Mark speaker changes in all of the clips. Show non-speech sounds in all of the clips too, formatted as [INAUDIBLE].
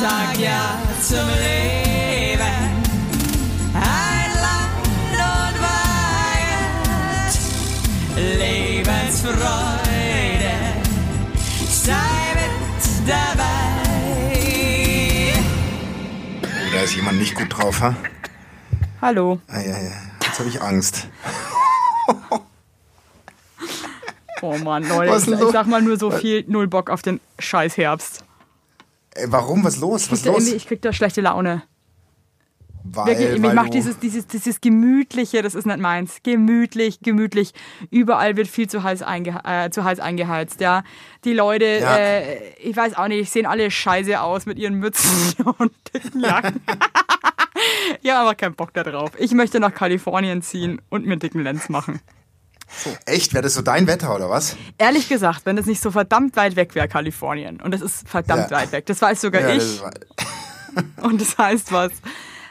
Speaker 1: sag ja zum Leben. Ein Land und Wahrheit, Lebensfreude, sei mit dabei.
Speaker 2: Oh, da ist jemand nicht gut drauf, ha?
Speaker 3: Hallo.
Speaker 2: Ah, ja, ja. Jetzt habe ich Angst.
Speaker 3: Oh Mann, Leute, ich, sag mal nur so viel, null Bock auf den scheiß Herbst.
Speaker 2: Ey, warum? Was los? Was
Speaker 3: Ich,
Speaker 2: los?
Speaker 3: ich krieg da schlechte Laune.
Speaker 2: Weil,
Speaker 3: Wirklich, ich
Speaker 2: weil
Speaker 3: mach
Speaker 2: du-
Speaker 3: dieses, dieses, dieses Gemütliche, das ist nicht meins. Gemütlich, gemütlich. Überall wird viel zu heiß, einge äh, zu heiß eingeheizt, ja. Die Leute,
Speaker 2: Ja.
Speaker 3: äh, ich weiß auch nicht, sehen alle scheiße aus mit ihren Mützen [LAUGHS] und dicken Jacken. [LAUGHS] ich habe aber keinen Bock da drauf. Ich möchte nach Kalifornien ziehen und mir einen dicken Lenz machen.
Speaker 2: Echt? Wäre das so dein Wetter oder was?
Speaker 3: Ehrlich gesagt, wenn es nicht so verdammt weit weg wäre, Kalifornien, und das ist verdammt
Speaker 2: Ja.
Speaker 3: weit weg, das weiß sogar
Speaker 2: Ja,
Speaker 3: ich,
Speaker 2: das [LAUGHS]
Speaker 3: und das heißt was,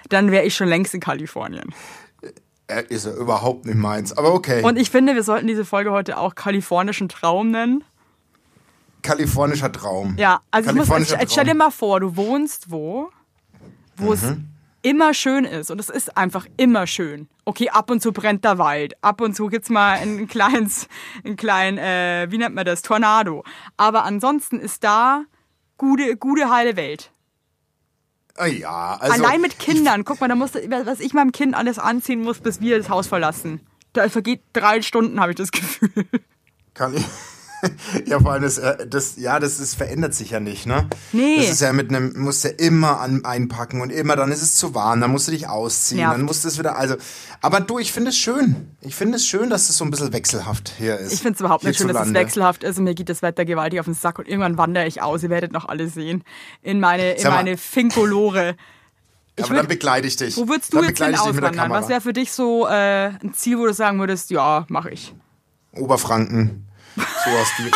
Speaker 3: dann wäre ich schon längst in Kalifornien.
Speaker 2: äh, ist ja überhaupt nicht meins. Aber okay.
Speaker 3: Und ich finde, wir sollten diese Folge heute auch kalifornischen Traum nennen.
Speaker 2: Kalifornischer Traum.
Speaker 3: Ja, also ich muss, stell dir mal vor, du wohnst wo, wo es
Speaker 2: Mhm.
Speaker 3: Immer schön ist. Und es ist einfach immer schön. Okay, ab und zu brennt der Wald. Ab und zu gibt's mal ein [LAUGHS] kleines, ein kleinen, äh, wie nennt man das, Tornado. Aber ansonsten ist da gute, gute heile Welt.
Speaker 2: Ah, ja, also
Speaker 3: Allein mit Kindern. Guck mal, da musste, was ich meinem Kind alles anziehen muss, bis wir das Haus verlassen. Da vergeht drei Stunden, habe ich das [LAUGHS] Gefühl.
Speaker 2: Kann ich. [LAUGHS] Ja, vor allem das, äh, das ja, das ist, verändert sich ja nicht, ne?
Speaker 3: Nee.
Speaker 2: Das ist ja mit einem, musst ja immer an, einpacken und immer, dann ist es zu warm, dann musst du dich ausziehen,
Speaker 3: Nervt.
Speaker 2: dann musst du es wieder, also, aber du, ich finde es schön. Ich finde es schön, dass es so ein bisschen wechselhaft hier ist.
Speaker 3: Ich finde es überhaupt nicht schön, dass es wechselhaft ist und mir geht das Wetter gewaltig auf den Sack und irgendwann wandere ich aus. Ihr werdet noch alle sehen. In meine, in meine Finkolore. Ich
Speaker 2: aber
Speaker 3: würd-
Speaker 2: dann begleite ich dich.
Speaker 3: Wo würdest du
Speaker 2: dann
Speaker 3: jetzt hin auswandern? Was wäre für dich so äh, ein Ziel, wo du sagen würdest, ja, mache ich.
Speaker 2: Oberfranken. So aus die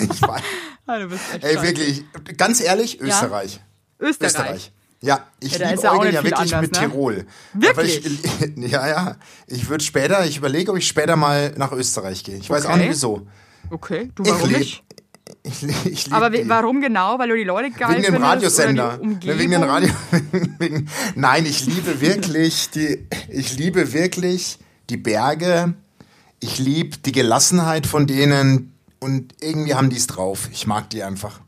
Speaker 2: [LAUGHS] Ich weiß.
Speaker 3: Ah, du bist echt
Speaker 2: Ey, wirklich, ganz ehrlich, Österreich.
Speaker 3: Österreich.
Speaker 2: Österreich. Ja, ich
Speaker 3: Ja,
Speaker 2: liebe
Speaker 3: ja
Speaker 2: Eugen ja wirklich
Speaker 3: anders,
Speaker 2: mit
Speaker 3: ne?
Speaker 2: Tirol.
Speaker 3: Wirklich?
Speaker 2: Ich, [LAUGHS] ja, ja. Ich würde später, ich überlege, ob ich später mal nach Österreich gehe. Ich weiß auch
Speaker 3: Okay.
Speaker 2: nicht wieso.
Speaker 3: Okay, du
Speaker 2: Ich
Speaker 3: warum
Speaker 2: leb-
Speaker 3: nicht? [LAUGHS]
Speaker 2: Ich, ich
Speaker 3: Aber
Speaker 2: die.
Speaker 3: warum genau? Weil du die Leute geil
Speaker 2: Wegen dem Radiosender. Ne, Wegen dem Radio. nein, ich liebe wirklich die. Ich liebe wirklich die Berge. Ich liebe die Gelassenheit von denen und irgendwie haben die es drauf. Ich mag die einfach.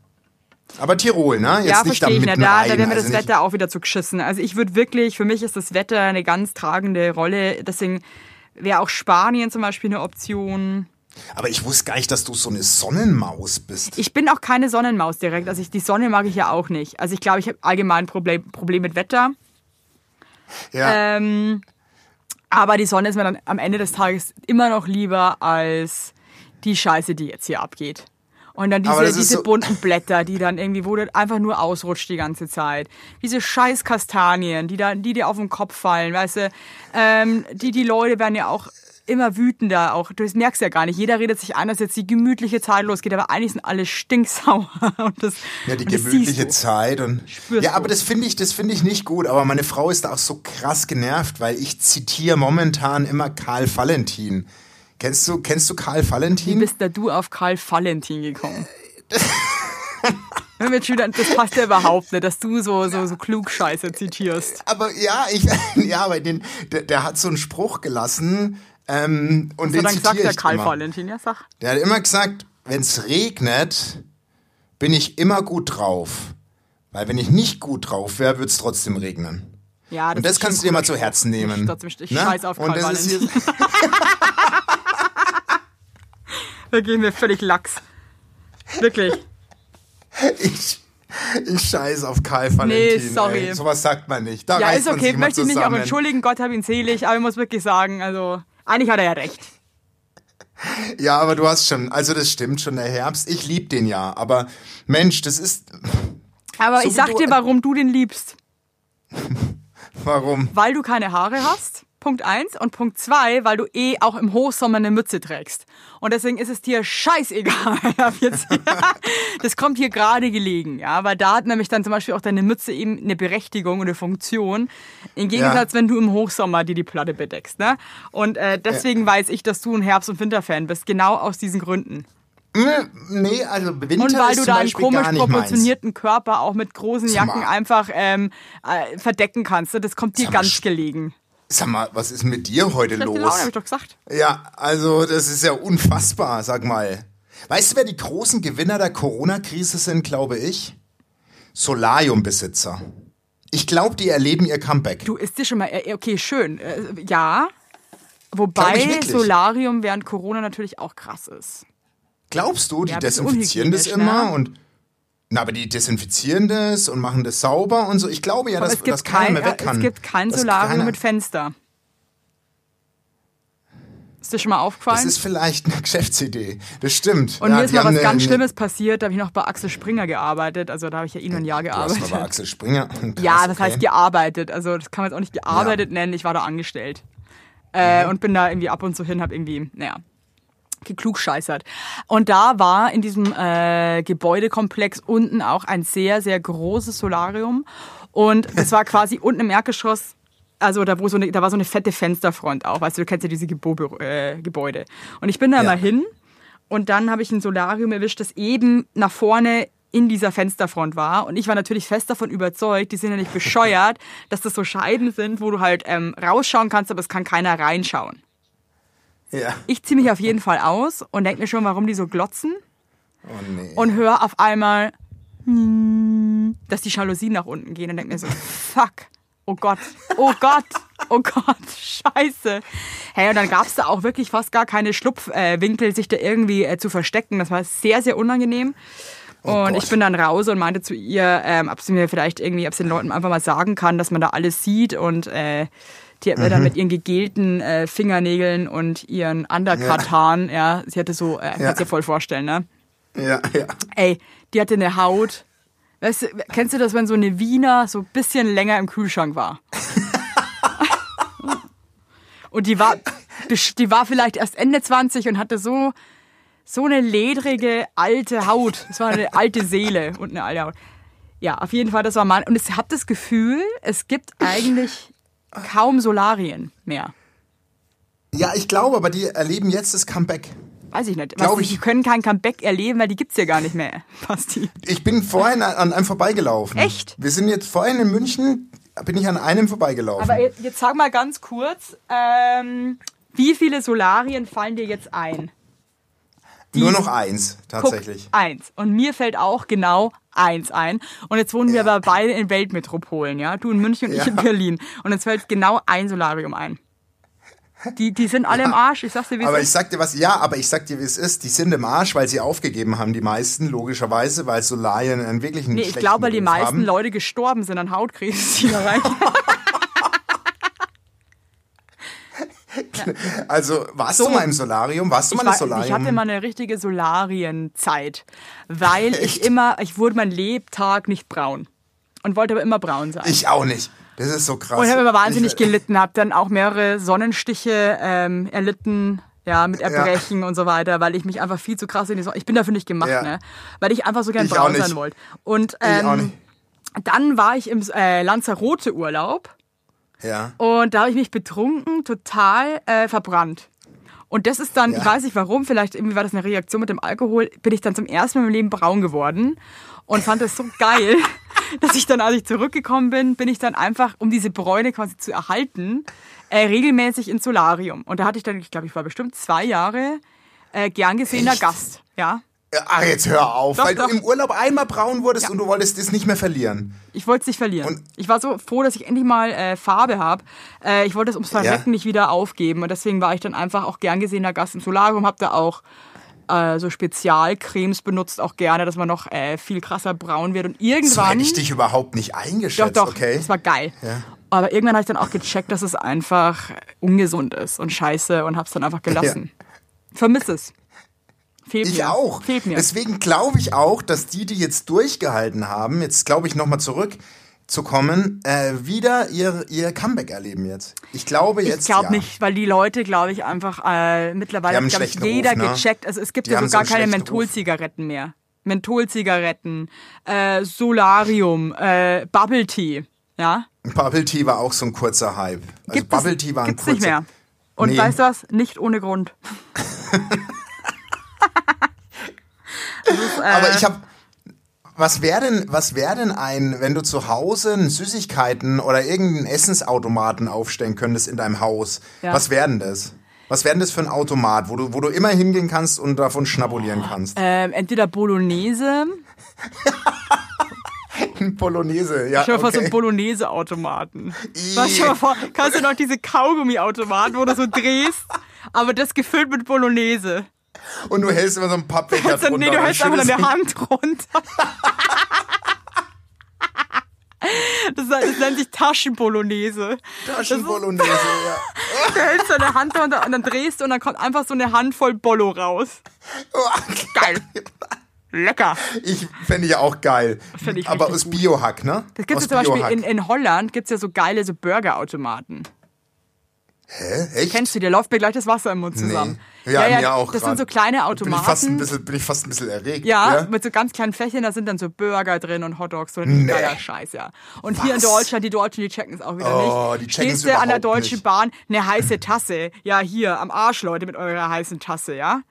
Speaker 2: Aber Tirol, ne? Jetzt
Speaker 3: ja,
Speaker 2: nicht
Speaker 3: verstehe ich
Speaker 2: mitten
Speaker 3: Da, da wäre mir
Speaker 2: also
Speaker 3: das
Speaker 2: nicht-
Speaker 3: Wetter auch wieder zu geschissen. Also ich würde wirklich, für mich ist das Wetter eine ganz tragende Rolle. Deswegen wäre auch Spanien zum Beispiel eine Option.
Speaker 2: Aber ich wusste gar nicht, dass du so eine Sonnenmaus bist.
Speaker 3: Ich bin auch keine Sonnenmaus direkt. Also ich, die Sonne mag ich ja auch nicht. Also ich glaube, ich habe allgemein ein Problem, Problem mit Wetter.
Speaker 2: Ja.
Speaker 3: Ähm, aber die Sonne ist mir dann am Ende des Tages immer noch lieber als die Scheiße, die jetzt hier abgeht. Und dann diese, diese
Speaker 2: so-
Speaker 3: bunten Blätter, die dann irgendwie, wo du einfach nur ausrutscht die ganze Zeit. Diese scheiß Kastanien, die, da, die dir auf den Kopf fallen, weißt du. Ähm, die, die Leute werden ja auch immer wütender. Auch, du merkst ja gar nicht. Jeder redet sich ein, dass jetzt die gemütliche Zeit losgeht, aber eigentlich sind alle stinksauer. [LAUGHS] Und das,
Speaker 2: Ja, die gemütliche. Zeit und
Speaker 3: Spürst
Speaker 2: ja, aber das finde ich, das finde ich nicht gut. Aber meine Frau ist da auch so krass genervt, weil ich zitiere momentan immer Karl Valentin. Kennst du, kennst du Karl
Speaker 3: Wie
Speaker 2: Valentin?
Speaker 3: bist da du auf Karl Valentin gekommen? [LAUGHS] Das passt ja überhaupt nicht, dass du so, so, so Klugscheiße zitierst.
Speaker 2: Aber ja, ich, [LAUGHS] ja, aber den, der, der hat so einen Spruch gelassen ähm, und
Speaker 3: So
Speaker 2: den
Speaker 3: dann sagt der
Speaker 2: ich
Speaker 3: Karl
Speaker 2: immer.
Speaker 3: Valentin, ja sag.
Speaker 2: Der hat immer gesagt, wenn es regnet, bin ich immer gut drauf. Weil wenn ich nicht gut drauf wäre, würde es trotzdem regnen.
Speaker 3: Ja,
Speaker 2: Und das
Speaker 3: ist schon
Speaker 2: kannst du dir mal zu Herzen nehmen.
Speaker 3: Ich, ich
Speaker 2: Ne?
Speaker 3: scheiß auf
Speaker 2: Und
Speaker 3: Karl
Speaker 2: das
Speaker 3: Valentin. [LAUGHS] Da gehen wir völlig lax. Wirklich.
Speaker 2: Ich, ich scheiß auf Karl Valentin.
Speaker 3: Nee, sorry.
Speaker 2: Ey. Sowas sagt man nicht. Da
Speaker 3: Ja, ist okay. Möchte ich mich auch entschuldigen. Gott hab ihn selig. Aber ich muss wirklich sagen, also, eigentlich hat er ja recht.
Speaker 2: Ja, aber du hast schon, also das stimmt schon, der Herbst. Ich lieb den ja, aber Mensch, das ist,
Speaker 3: Aber
Speaker 2: So
Speaker 3: ich sag dir, warum du den liebst. [LAUGHS]
Speaker 2: warum?
Speaker 3: Weil du keine Haare hast. Punkt eins. Und Punkt zwei, weil du eh auch im Hochsommer eine Mütze trägst. Und deswegen ist es dir scheißegal. [LAUGHS] jetzt. Das kommt hier gerade gelegen, ja. Weil da hat nämlich dann zum Beispiel auch deine Mütze eben eine Berechtigung und eine Funktion. Im Gegensatz, wenn du im Hochsommer dir die Platte bedeckst, ne? Und äh, deswegen weiß ich, dass du ein Herbst- und Winterfan bist. Genau aus diesen Gründen.
Speaker 2: Nee, also Winter
Speaker 3: Und weil
Speaker 2: ist
Speaker 3: du deinen
Speaker 2: Beispiel
Speaker 3: komisch
Speaker 2: nicht meins.
Speaker 3: proportionierten Körper auch mit großen Jacken einfach ähm, äh, verdecken kannst. Das kommt dir ganz gelegen.
Speaker 2: Sag mal, was ist mit dir heute
Speaker 3: Schlechte
Speaker 2: los?
Speaker 3: Laune, hab ich doch gesagt.
Speaker 2: Ja, also das ist ja unfassbar, sag mal. Weißt du, wer die großen Gewinner der Corona-Krise sind, glaube ich? Solarium-Besitzer. Ich glaube, die erleben ihr Comeback.
Speaker 3: Du isst dir schon mal, äh, okay, schön. Äh, ja. Wobei. Solarium während Corona natürlich auch krass ist.
Speaker 2: Glaubst du, die
Speaker 3: Ja,
Speaker 2: desinfizieren das
Speaker 3: unhygienisch,
Speaker 2: immer
Speaker 3: ne?
Speaker 2: und na, aber die desinfizieren das und machen das sauber und so. Ich glaube ja,
Speaker 3: Aber
Speaker 2: dass, dass keiner
Speaker 3: kein,
Speaker 2: mehr weg
Speaker 3: äh,
Speaker 2: kann.
Speaker 3: es gibt kein
Speaker 2: Dass
Speaker 3: Solarium
Speaker 2: keiner-
Speaker 3: mit Fenster. Ist dir schon mal aufgefallen?
Speaker 2: Das ist vielleicht eine [LAUGHS] Geschäftsidee. Das stimmt.
Speaker 3: Und
Speaker 2: ja,
Speaker 3: mir ist mal was ganz
Speaker 2: eine-
Speaker 3: Schlimmes passiert, da habe ich noch bei Axel Springer gearbeitet. Also da habe ich ja nur ein Jahr
Speaker 2: Du hast
Speaker 3: gearbeitet.
Speaker 2: aber Axel Springer. [LAUGHS] Krass,
Speaker 3: ja, das
Speaker 2: okay.
Speaker 3: heißt gearbeitet. Also das kann man jetzt auch nicht gearbeitet nennen. Ich war da angestellt. Äh, Und bin da irgendwie ab und zu hin, habe irgendwie, naja, geklugscheißert. Und da war in diesem äh, Gebäudekomplex unten auch ein sehr, sehr großes Solarium. Und das war quasi unten im Erdgeschoss, also da, wo so eine, da war so eine fette Fensterfront auch. Weißt du, du kennst ja diese Gebo äh, Gebäude. Und ich bin da
Speaker 2: Ja.
Speaker 3: mal hin und dann habe ich ein Solarium erwischt, das eben nach vorne in dieser Fensterfront war. Und ich war natürlich fest davon überzeugt, die sind ja nicht [LAUGHS] bescheuert, dass das so Scheiben sind, wo du halt ähm, rausschauen kannst, aber es kann keiner reinschauen.
Speaker 2: Ja.
Speaker 3: Ich ziehe mich auf jeden Fall aus und denke mir schon, warum die so glotzen
Speaker 2: Oh nee.
Speaker 3: und höre auf einmal, hm, dass die Jalousien nach unten gehen und denke mir so, fuck, oh Gott, oh Gott, oh Gott, [LAUGHS] scheiße. Hey, und dann gab es da auch wirklich fast gar keine Schlupfwinkel, sich da irgendwie äh, zu verstecken. Das war sehr, sehr unangenehm. Und
Speaker 2: Oh Gott.
Speaker 3: ich bin dann raus und meinte zu ihr, ähm, ob sie mir vielleicht irgendwie, ob sie den Leuten einfach mal sagen kann, dass man da alles sieht und äh, die hat mir
Speaker 2: Mhm.
Speaker 3: dann mit ihren gegelten äh, Fingernägeln und ihren Undercut-Haaren, ja. sie hatte so, äh,
Speaker 2: Ja.
Speaker 3: kannst dir voll vorstellen, ne?
Speaker 2: Ja, ja.
Speaker 3: Ey, die hatte eine Haut. Weißt du, kennst du das, wenn so eine Wiener so ein bisschen länger im Kühlschrank war? [LAUGHS] und die war, die war vielleicht erst Ende 20 und hatte so, so eine ledrige alte Haut. Das war eine alte Seele und eine alte Haut. Ja, auf jeden Fall, das war mein. Und ich habe das Gefühl, es gibt eigentlich kaum Solarien mehr.
Speaker 2: Ja, ich glaube, aber die erleben jetzt das Comeback.
Speaker 3: Weiß ich nicht.
Speaker 2: Glaub
Speaker 3: Was,
Speaker 2: ich.
Speaker 3: Die können kein Comeback erleben, weil die gibt's ja gar nicht mehr. [LAUGHS] Basti.
Speaker 2: Ich bin vorhin an einem vorbeigelaufen.
Speaker 3: Echt?
Speaker 2: Wir sind jetzt vorhin in München, bin ich an einem vorbeigelaufen.
Speaker 3: Aber jetzt, jetzt sag mal ganz kurz, ähm, wie viele Solarien fallen dir jetzt ein?
Speaker 2: Nur noch eins, tatsächlich.
Speaker 3: Guck, eins. Und mir fällt auch genau eins ein. Und jetzt wohnen wir
Speaker 2: Ja.
Speaker 3: aber beide in Weltmetropolen, ja? Du in München und ich
Speaker 2: Ja.
Speaker 3: in Berlin. Und jetzt fällt genau ein Solarium ein. Die, die sind alle im Arsch, ich sag's dir, wie
Speaker 2: Aber
Speaker 3: es
Speaker 2: ich
Speaker 3: ist.
Speaker 2: sag dir was, ja, aber ich sag dir, wie es ist. Die sind im Arsch, weil sie aufgegeben haben, die meisten, logischerweise, weil Solarien einen wirklichen
Speaker 3: Nee, ich glaube, weil die meisten
Speaker 2: haben.
Speaker 3: Leute gestorben sind an Hautkrebs, die da rein. [LAUGHS]
Speaker 2: Also, warst
Speaker 3: So.
Speaker 2: du mal im Solarium? Warst du
Speaker 3: Ich,
Speaker 2: mal im
Speaker 3: war,
Speaker 2: Solarium?
Speaker 3: ich hatte mal eine richtige Solarienzeit, weil ich immer, ich wurde mein Lebtag nicht braun und wollte aber immer braun sein.
Speaker 2: Ich auch nicht. Das ist so krass.
Speaker 3: Und habe immer wahnsinnig
Speaker 2: Ich-
Speaker 3: gelitten, habe dann auch mehrere Sonnenstiche ähm, erlitten, ja, mit Erbrechen und so weiter, weil ich mich einfach viel zu krass in die Sonne. Ich bin dafür nicht gemacht,
Speaker 2: Ja.
Speaker 3: ne? Weil ich einfach so gern
Speaker 2: Ich
Speaker 3: braun sein wollte. Und
Speaker 2: Ich auch
Speaker 3: ähm, dann war ich im äh, Lanzarote Urlaub
Speaker 2: Ja.
Speaker 3: und da habe ich mich betrunken, total äh, verbrannt. Und das ist dann,
Speaker 2: Ja.
Speaker 3: ich weiß nicht warum, vielleicht irgendwie war das eine Reaktion mit dem Alkohol, bin ich dann zum ersten Mal im Leben braun geworden und fand das so geil, [LAUGHS] dass ich dann, als ich zurückgekommen bin, bin ich dann einfach, um diese Bräune quasi zu erhalten, äh, regelmäßig ins Solarium. Und da hatte ich dann, ich glaube, ich war bestimmt zwei Jahre äh, gern gesehener
Speaker 2: Echt?
Speaker 3: Gast. Ja.
Speaker 2: Ach, jetzt hör auf,
Speaker 3: Doch,
Speaker 2: weil
Speaker 3: doch.
Speaker 2: du im Urlaub einmal braun wurdest und du wolltest das nicht mehr verlieren.
Speaker 3: Ich wollte es nicht verlieren.
Speaker 2: Und-
Speaker 3: ich war so froh, dass ich endlich mal äh, Farbe habe. Äh, ich wollte es ums Verrecken
Speaker 2: Ja.
Speaker 3: nicht wieder aufgeben. Und deswegen war ich dann einfach auch gern gesehener Gast im Solarium. Hab da auch äh, so Spezialcremes benutzt, auch gerne, dass man noch äh, viel krasser braun wird. Und
Speaker 2: So
Speaker 3: irgendwann.
Speaker 2: hätte ich dich überhaupt nicht
Speaker 3: doch,
Speaker 2: eingeschätzt,
Speaker 3: doch,
Speaker 2: okay?
Speaker 3: das war geil.
Speaker 2: Ja.
Speaker 3: Aber irgendwann habe ich dann auch gecheckt, dass es einfach ungesund ist und scheiße und hab's dann einfach [LAUGHS] gelassen. Vermiss es. Fehlt
Speaker 2: Ich
Speaker 3: mir.
Speaker 2: auch.
Speaker 3: Fehlt mir.
Speaker 2: Deswegen glaube ich auch, dass die, die jetzt durchgehalten haben, jetzt glaube ich nochmal zurückzukommen, äh, wieder ihr, ihr Comeback erleben jetzt. Ich glaube jetzt.
Speaker 3: Ich glaube
Speaker 2: ja.
Speaker 3: nicht, weil die Leute, glaube ich, einfach äh, mittlerweile hat, glaube ich, jeder
Speaker 2: Ruf, ne?
Speaker 3: gecheckt. Also es gibt
Speaker 2: Die
Speaker 3: ja sogar
Speaker 2: so
Speaker 3: keine. Mentholzigaretten mehr. Mentholzigaretten, äh, Solarium, äh, Bubble Tea, ja?
Speaker 2: Bubble Tea war auch so ein kurzer Hype. Also
Speaker 3: Gibt es-
Speaker 2: Bubble Tea war ein kurzer.
Speaker 3: nicht mehr. Und
Speaker 2: Nee.
Speaker 3: weißt du was? Nicht ohne Grund. [LAUGHS]
Speaker 2: Aber ich habe was wäre denn, was wäre denn ein, wenn du zu Hause einen Süßigkeiten oder irgendeinen Essensautomaten aufstellen könntest in deinem Haus?
Speaker 3: Ja.
Speaker 2: Was wäre denn das? Was wäre denn das für ein Automat, wo du, wo du immer hingehen kannst und davon schnabulieren kannst?
Speaker 3: Ähm, entweder Bolognese, [LAUGHS]
Speaker 2: Ein Polonaise, ja.
Speaker 3: stell dir vor, so
Speaker 2: okay.
Speaker 3: einen Bolognese-Automaten. Weißt du, vor, kannst du noch diese Kaugummi-Automaten, wo du so drehst, aber das gefüllt mit Bolognese.
Speaker 2: Und du hältst immer so einen Pappbecher
Speaker 3: Also,
Speaker 2: drunter.
Speaker 3: nee, du hältst einfach deine Hand runter. [LAUGHS] Das, das nennt sich Taschenbolognese.
Speaker 2: Taschenbolognese, ja.
Speaker 3: Du hältst deine Hand runter und dann drehst du und dann kommt einfach so eine Handvoll Bollo raus. Geil. Lecker.
Speaker 2: Ich fände ich auch geil.
Speaker 3: Ich
Speaker 2: Aber aus. Biohack, ne?
Speaker 3: Das gibt es zum Beispiel in, in Holland, gibt es ja so geile so Burgerautomaten.
Speaker 2: Hä? Echt?
Speaker 3: Kennst du, dir läuft mir gleich das Wasser im Mund zusammen.
Speaker 2: Ja, mir auch
Speaker 3: Das
Speaker 2: grad.
Speaker 3: sind so kleine
Speaker 2: bin ich, fast ein
Speaker 3: Automaten.
Speaker 2: bisschen, bin ich fast ein bisschen erregt.
Speaker 3: Ja, mit so ganz kleinen Flächen, da sind dann so Burger drin und Hotdogs und
Speaker 2: Nee.
Speaker 3: geiler Scheiß, ja. Und hier in
Speaker 2: Was?
Speaker 3: Deutschland, die Deutschen, die checken es auch wieder
Speaker 2: Oh,
Speaker 3: nicht.
Speaker 2: die checken's
Speaker 3: Stehst du an der Deutschen
Speaker 2: nicht.
Speaker 3: Bahn, eine heiße Tasse. Ja, hier, am Arsch, Leute, mit eurer heißen Tasse, ja?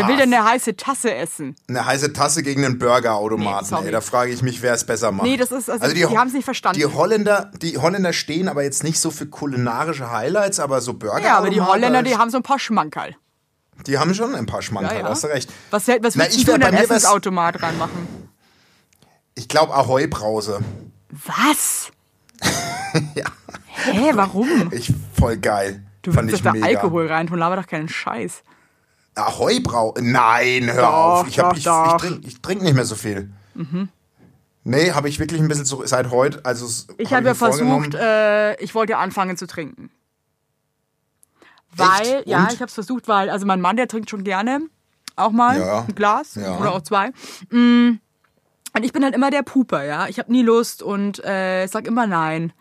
Speaker 3: Wer will
Speaker 2: Ah.
Speaker 3: denn eine heiße Tasse essen?
Speaker 2: Eine heiße Tasse gegen einen Burgerautomaten.
Speaker 3: Nee,
Speaker 2: ey, da frage ich mich, wer es besser macht.
Speaker 3: Nee, das ist- also die
Speaker 2: Ho-
Speaker 3: haben's nicht verstanden.
Speaker 2: Die Holländer, die Holländer stehen aber jetzt nicht so für kulinarische Highlights, aber so Burger.
Speaker 3: Ja, aber die Holländer, die haben so ein paar Schmankerl.
Speaker 2: die haben schon ein paar Schmankerl,
Speaker 3: Ja, ja.
Speaker 2: hast du recht.
Speaker 3: Was, was
Speaker 2: Na, ich
Speaker 3: du in
Speaker 2: bei
Speaker 3: dein
Speaker 2: mir wär's-
Speaker 3: Essensautomat reinmachen?
Speaker 2: Ich glaube Ahoi-Brause.
Speaker 3: Was? [LAUGHS]
Speaker 2: Ja.
Speaker 3: Hä, warum?
Speaker 2: Ich, voll geil.
Speaker 3: Du
Speaker 2: Fand
Speaker 3: willst doch da
Speaker 2: mega.
Speaker 3: Alkohol reintun, laber doch keinen Scheiß.
Speaker 2: Ahoi-Brause? Nein, hör
Speaker 3: Doch,
Speaker 2: auf. Ich, hab-
Speaker 3: doch,
Speaker 2: ich, ich trinke trink nicht mehr so viel. Mhm. Nee, habe ich wirklich ein bisschen zu, seit heute. Also
Speaker 3: Ich
Speaker 2: hab
Speaker 3: habe ja
Speaker 2: mir vorgenommen-
Speaker 3: versucht, äh, ich wollte ja anfangen zu trinken. Weil, ja, ich habe es versucht, weil, also mein Mann, der trinkt schon gerne auch mal
Speaker 2: Ja.
Speaker 3: ein Glas
Speaker 2: Ja.
Speaker 3: oder auch zwei. Mm. Und ich bin halt immer der Puper, ja. Ich habe nie Lust und äh, sag immer nein.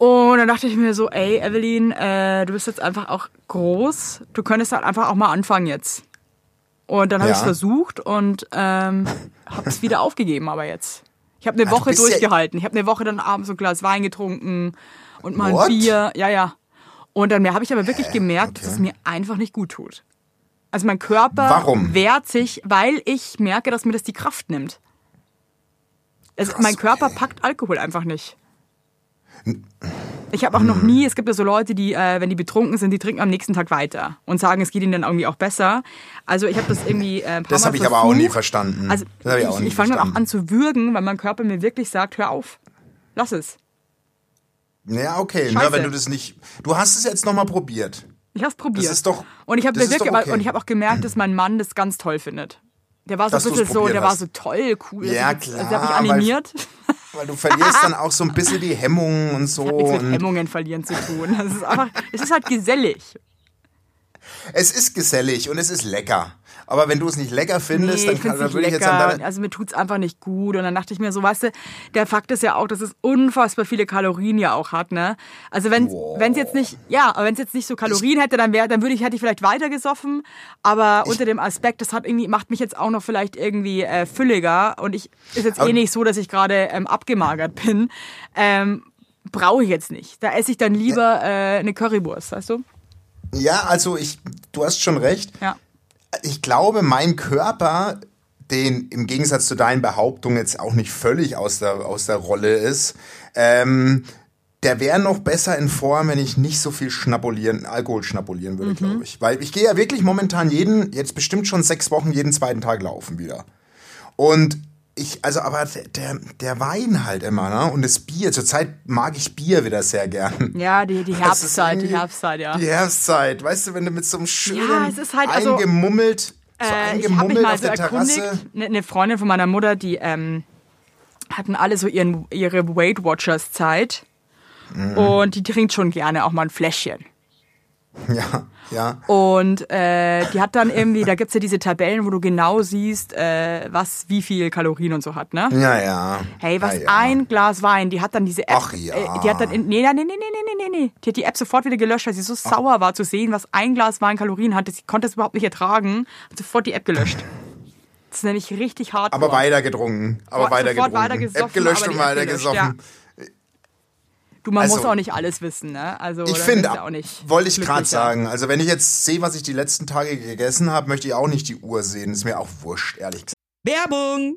Speaker 3: Und dann dachte ich mir so, ey, Evelyn, äh, du bist jetzt einfach auch groß. Du könntest halt einfach auch mal anfangen jetzt. Und dann habe
Speaker 2: Ja.
Speaker 3: ich es versucht und ähm, [LAUGHS] habe es wieder aufgegeben, aber jetzt. Ich habe eine
Speaker 2: du
Speaker 3: Woche durchgehalten. Ich habe eine Woche dann abends so ein Glas Wein getrunken und mal
Speaker 2: What?
Speaker 3: ein Bier. Ja, ja. Und dann habe ich aber wirklich gemerkt, dass es mir einfach nicht gut tut. Also mein Körper
Speaker 2: Warum?
Speaker 3: wehrt sich, weil ich merke, dass mir das die Kraft nimmt. Also
Speaker 2: Krass,
Speaker 3: mein Körper
Speaker 2: okay.
Speaker 3: packt Alkohol einfach nicht. Ich habe auch noch nie, es gibt ja so Leute, die, äh, wenn die betrunken sind, die trinken am nächsten Tag weiter und sagen, es geht ihnen dann irgendwie auch besser. Also ich habe das irgendwie äh,
Speaker 2: Das habe ich aber auch nie verstanden.
Speaker 3: Also
Speaker 2: das
Speaker 3: ich,
Speaker 2: nie
Speaker 3: ich fange dann auch an zu würgen, weil mein Körper mir wirklich sagt, hör auf, lass es.
Speaker 2: Ja, okay,
Speaker 3: Scheiße.
Speaker 2: ne, wenn du das nicht. Du hast es jetzt nochmal probiert.
Speaker 3: Ich habe es probiert.
Speaker 2: Das ist doch-
Speaker 3: und ich habe
Speaker 2: okay.
Speaker 3: und ich habe auch gemerkt, dass mein Mann das ganz toll findet. Der war so
Speaker 2: Dass
Speaker 3: ein bisschen so, der war so toll, cool.
Speaker 2: Ja,
Speaker 3: also,
Speaker 2: klar,
Speaker 3: Der hat mich animiert.
Speaker 2: Weil du verlierst [LAUGHS] dann auch so ein bisschen die Hemmungen und so.
Speaker 3: Nichts mit Hemmungen verlieren zu tun. Es ist einfach, es ist halt gesellig.
Speaker 2: es ist gesellig und es ist lecker. Aber wenn du es nicht lecker findest,
Speaker 3: Nee,
Speaker 2: dann,
Speaker 3: ich
Speaker 2: kann, dann
Speaker 3: es
Speaker 2: würde ich jetzt an.
Speaker 3: Also mir tut's einfach nicht gut. Und dann dachte ich mir so, weißt du, der Fakt ist ja auch, dass es unfassbar viele Kalorien ja auch hat, ne? Also wenn es jetzt nicht, ja, wenn es jetzt nicht so Kalorien hätte, dann wäre, dann würde ich, hätte ich vielleicht weiter gesoffen. Aber unter dem Aspekt, das hat irgendwie, macht mich jetzt auch noch vielleicht irgendwie äh, fülliger. Und ich ist jetzt eh nicht so, dass ich gerade ähm, abgemagert bin. Ähm, Brauche ich jetzt nicht. Da esse ich dann lieber äh, eine Currywurst, weißt du?
Speaker 2: Ja, also ich, du hast schon recht.
Speaker 3: Ja.
Speaker 2: Ich glaube, mein Körper, den im Gegensatz zu deinen Behauptungen jetzt auch nicht völlig aus der, aus der Rolle ist, ähm, der wäre noch besser in Form, wenn ich nicht so viel schnabulieren, Alkohol schnabulieren
Speaker 3: Mhm.
Speaker 2: würde, glaube ich. Weil ich gehe ja wirklich momentan jeden, jetzt bestimmt schon sechs Wochen, jeden zweiten Tag laufen wieder. Und ich, also aber der, der Wein halt immer, ne? Und das Bier, zurzeit mag ich Bier wieder sehr gern.
Speaker 3: Ja, die, die [LAUGHS] Herbstzeit, die Herbstzeit, ja.
Speaker 2: Die Herbstzeit, weißt du, wenn du mit so einem schönen
Speaker 3: Ja, halt also-
Speaker 2: eingemummelt, so
Speaker 3: Äh, ich habe mich
Speaker 2: eingemummelt
Speaker 3: mal
Speaker 2: auf
Speaker 3: so
Speaker 2: der
Speaker 3: erkundigt.
Speaker 2: Terrasse.
Speaker 3: Eine ne Freundin von meiner Mutter, die ähm, hatten alle so ihren, ihre Weight Watchers Zeit.
Speaker 2: Mhm.
Speaker 3: Und die trinkt schon gerne auch mal ein Fläschchen. [LAUGHS]
Speaker 2: Ja, ja.
Speaker 3: Und äh, die hat dann irgendwie, da gibt's ja diese Tabellen, wo du genau siehst, äh, was wie viel Kalorien und so hat, ne?
Speaker 2: Ja, ja.
Speaker 3: Hey, was
Speaker 2: ja, ja.
Speaker 3: ein Glas Wein, die hat dann diese App.
Speaker 2: Ach ja.
Speaker 3: Äh, die hat dann in, nee, nee, nee, nee, nee, nee, nee. Die hat die App sofort wieder gelöscht, weil sie so sauer war zu sehen, was ein Glas Wein Kalorien hat. Sie konnte es überhaupt nicht ertragen. Hat sofort die App gelöscht. Das ist nämlich richtig hart.
Speaker 2: Aber weiter getrunken. Aber weiter getrunken.
Speaker 3: weiter gesoffen,
Speaker 2: App gelöscht
Speaker 3: aber
Speaker 2: und weiter gesoffen.
Speaker 3: Du, man
Speaker 2: Also-
Speaker 3: muss auch nicht alles wissen, ne? Also,
Speaker 2: Ich finde,
Speaker 3: du auch nicht
Speaker 2: wollte ich gerade sagen, also wenn ich jetzt sehe, was ich die letzten Tage gegessen habe, möchte ich auch nicht die Uhr sehen. Ist mir auch wurscht, ehrlich gesagt.
Speaker 4: Werbung!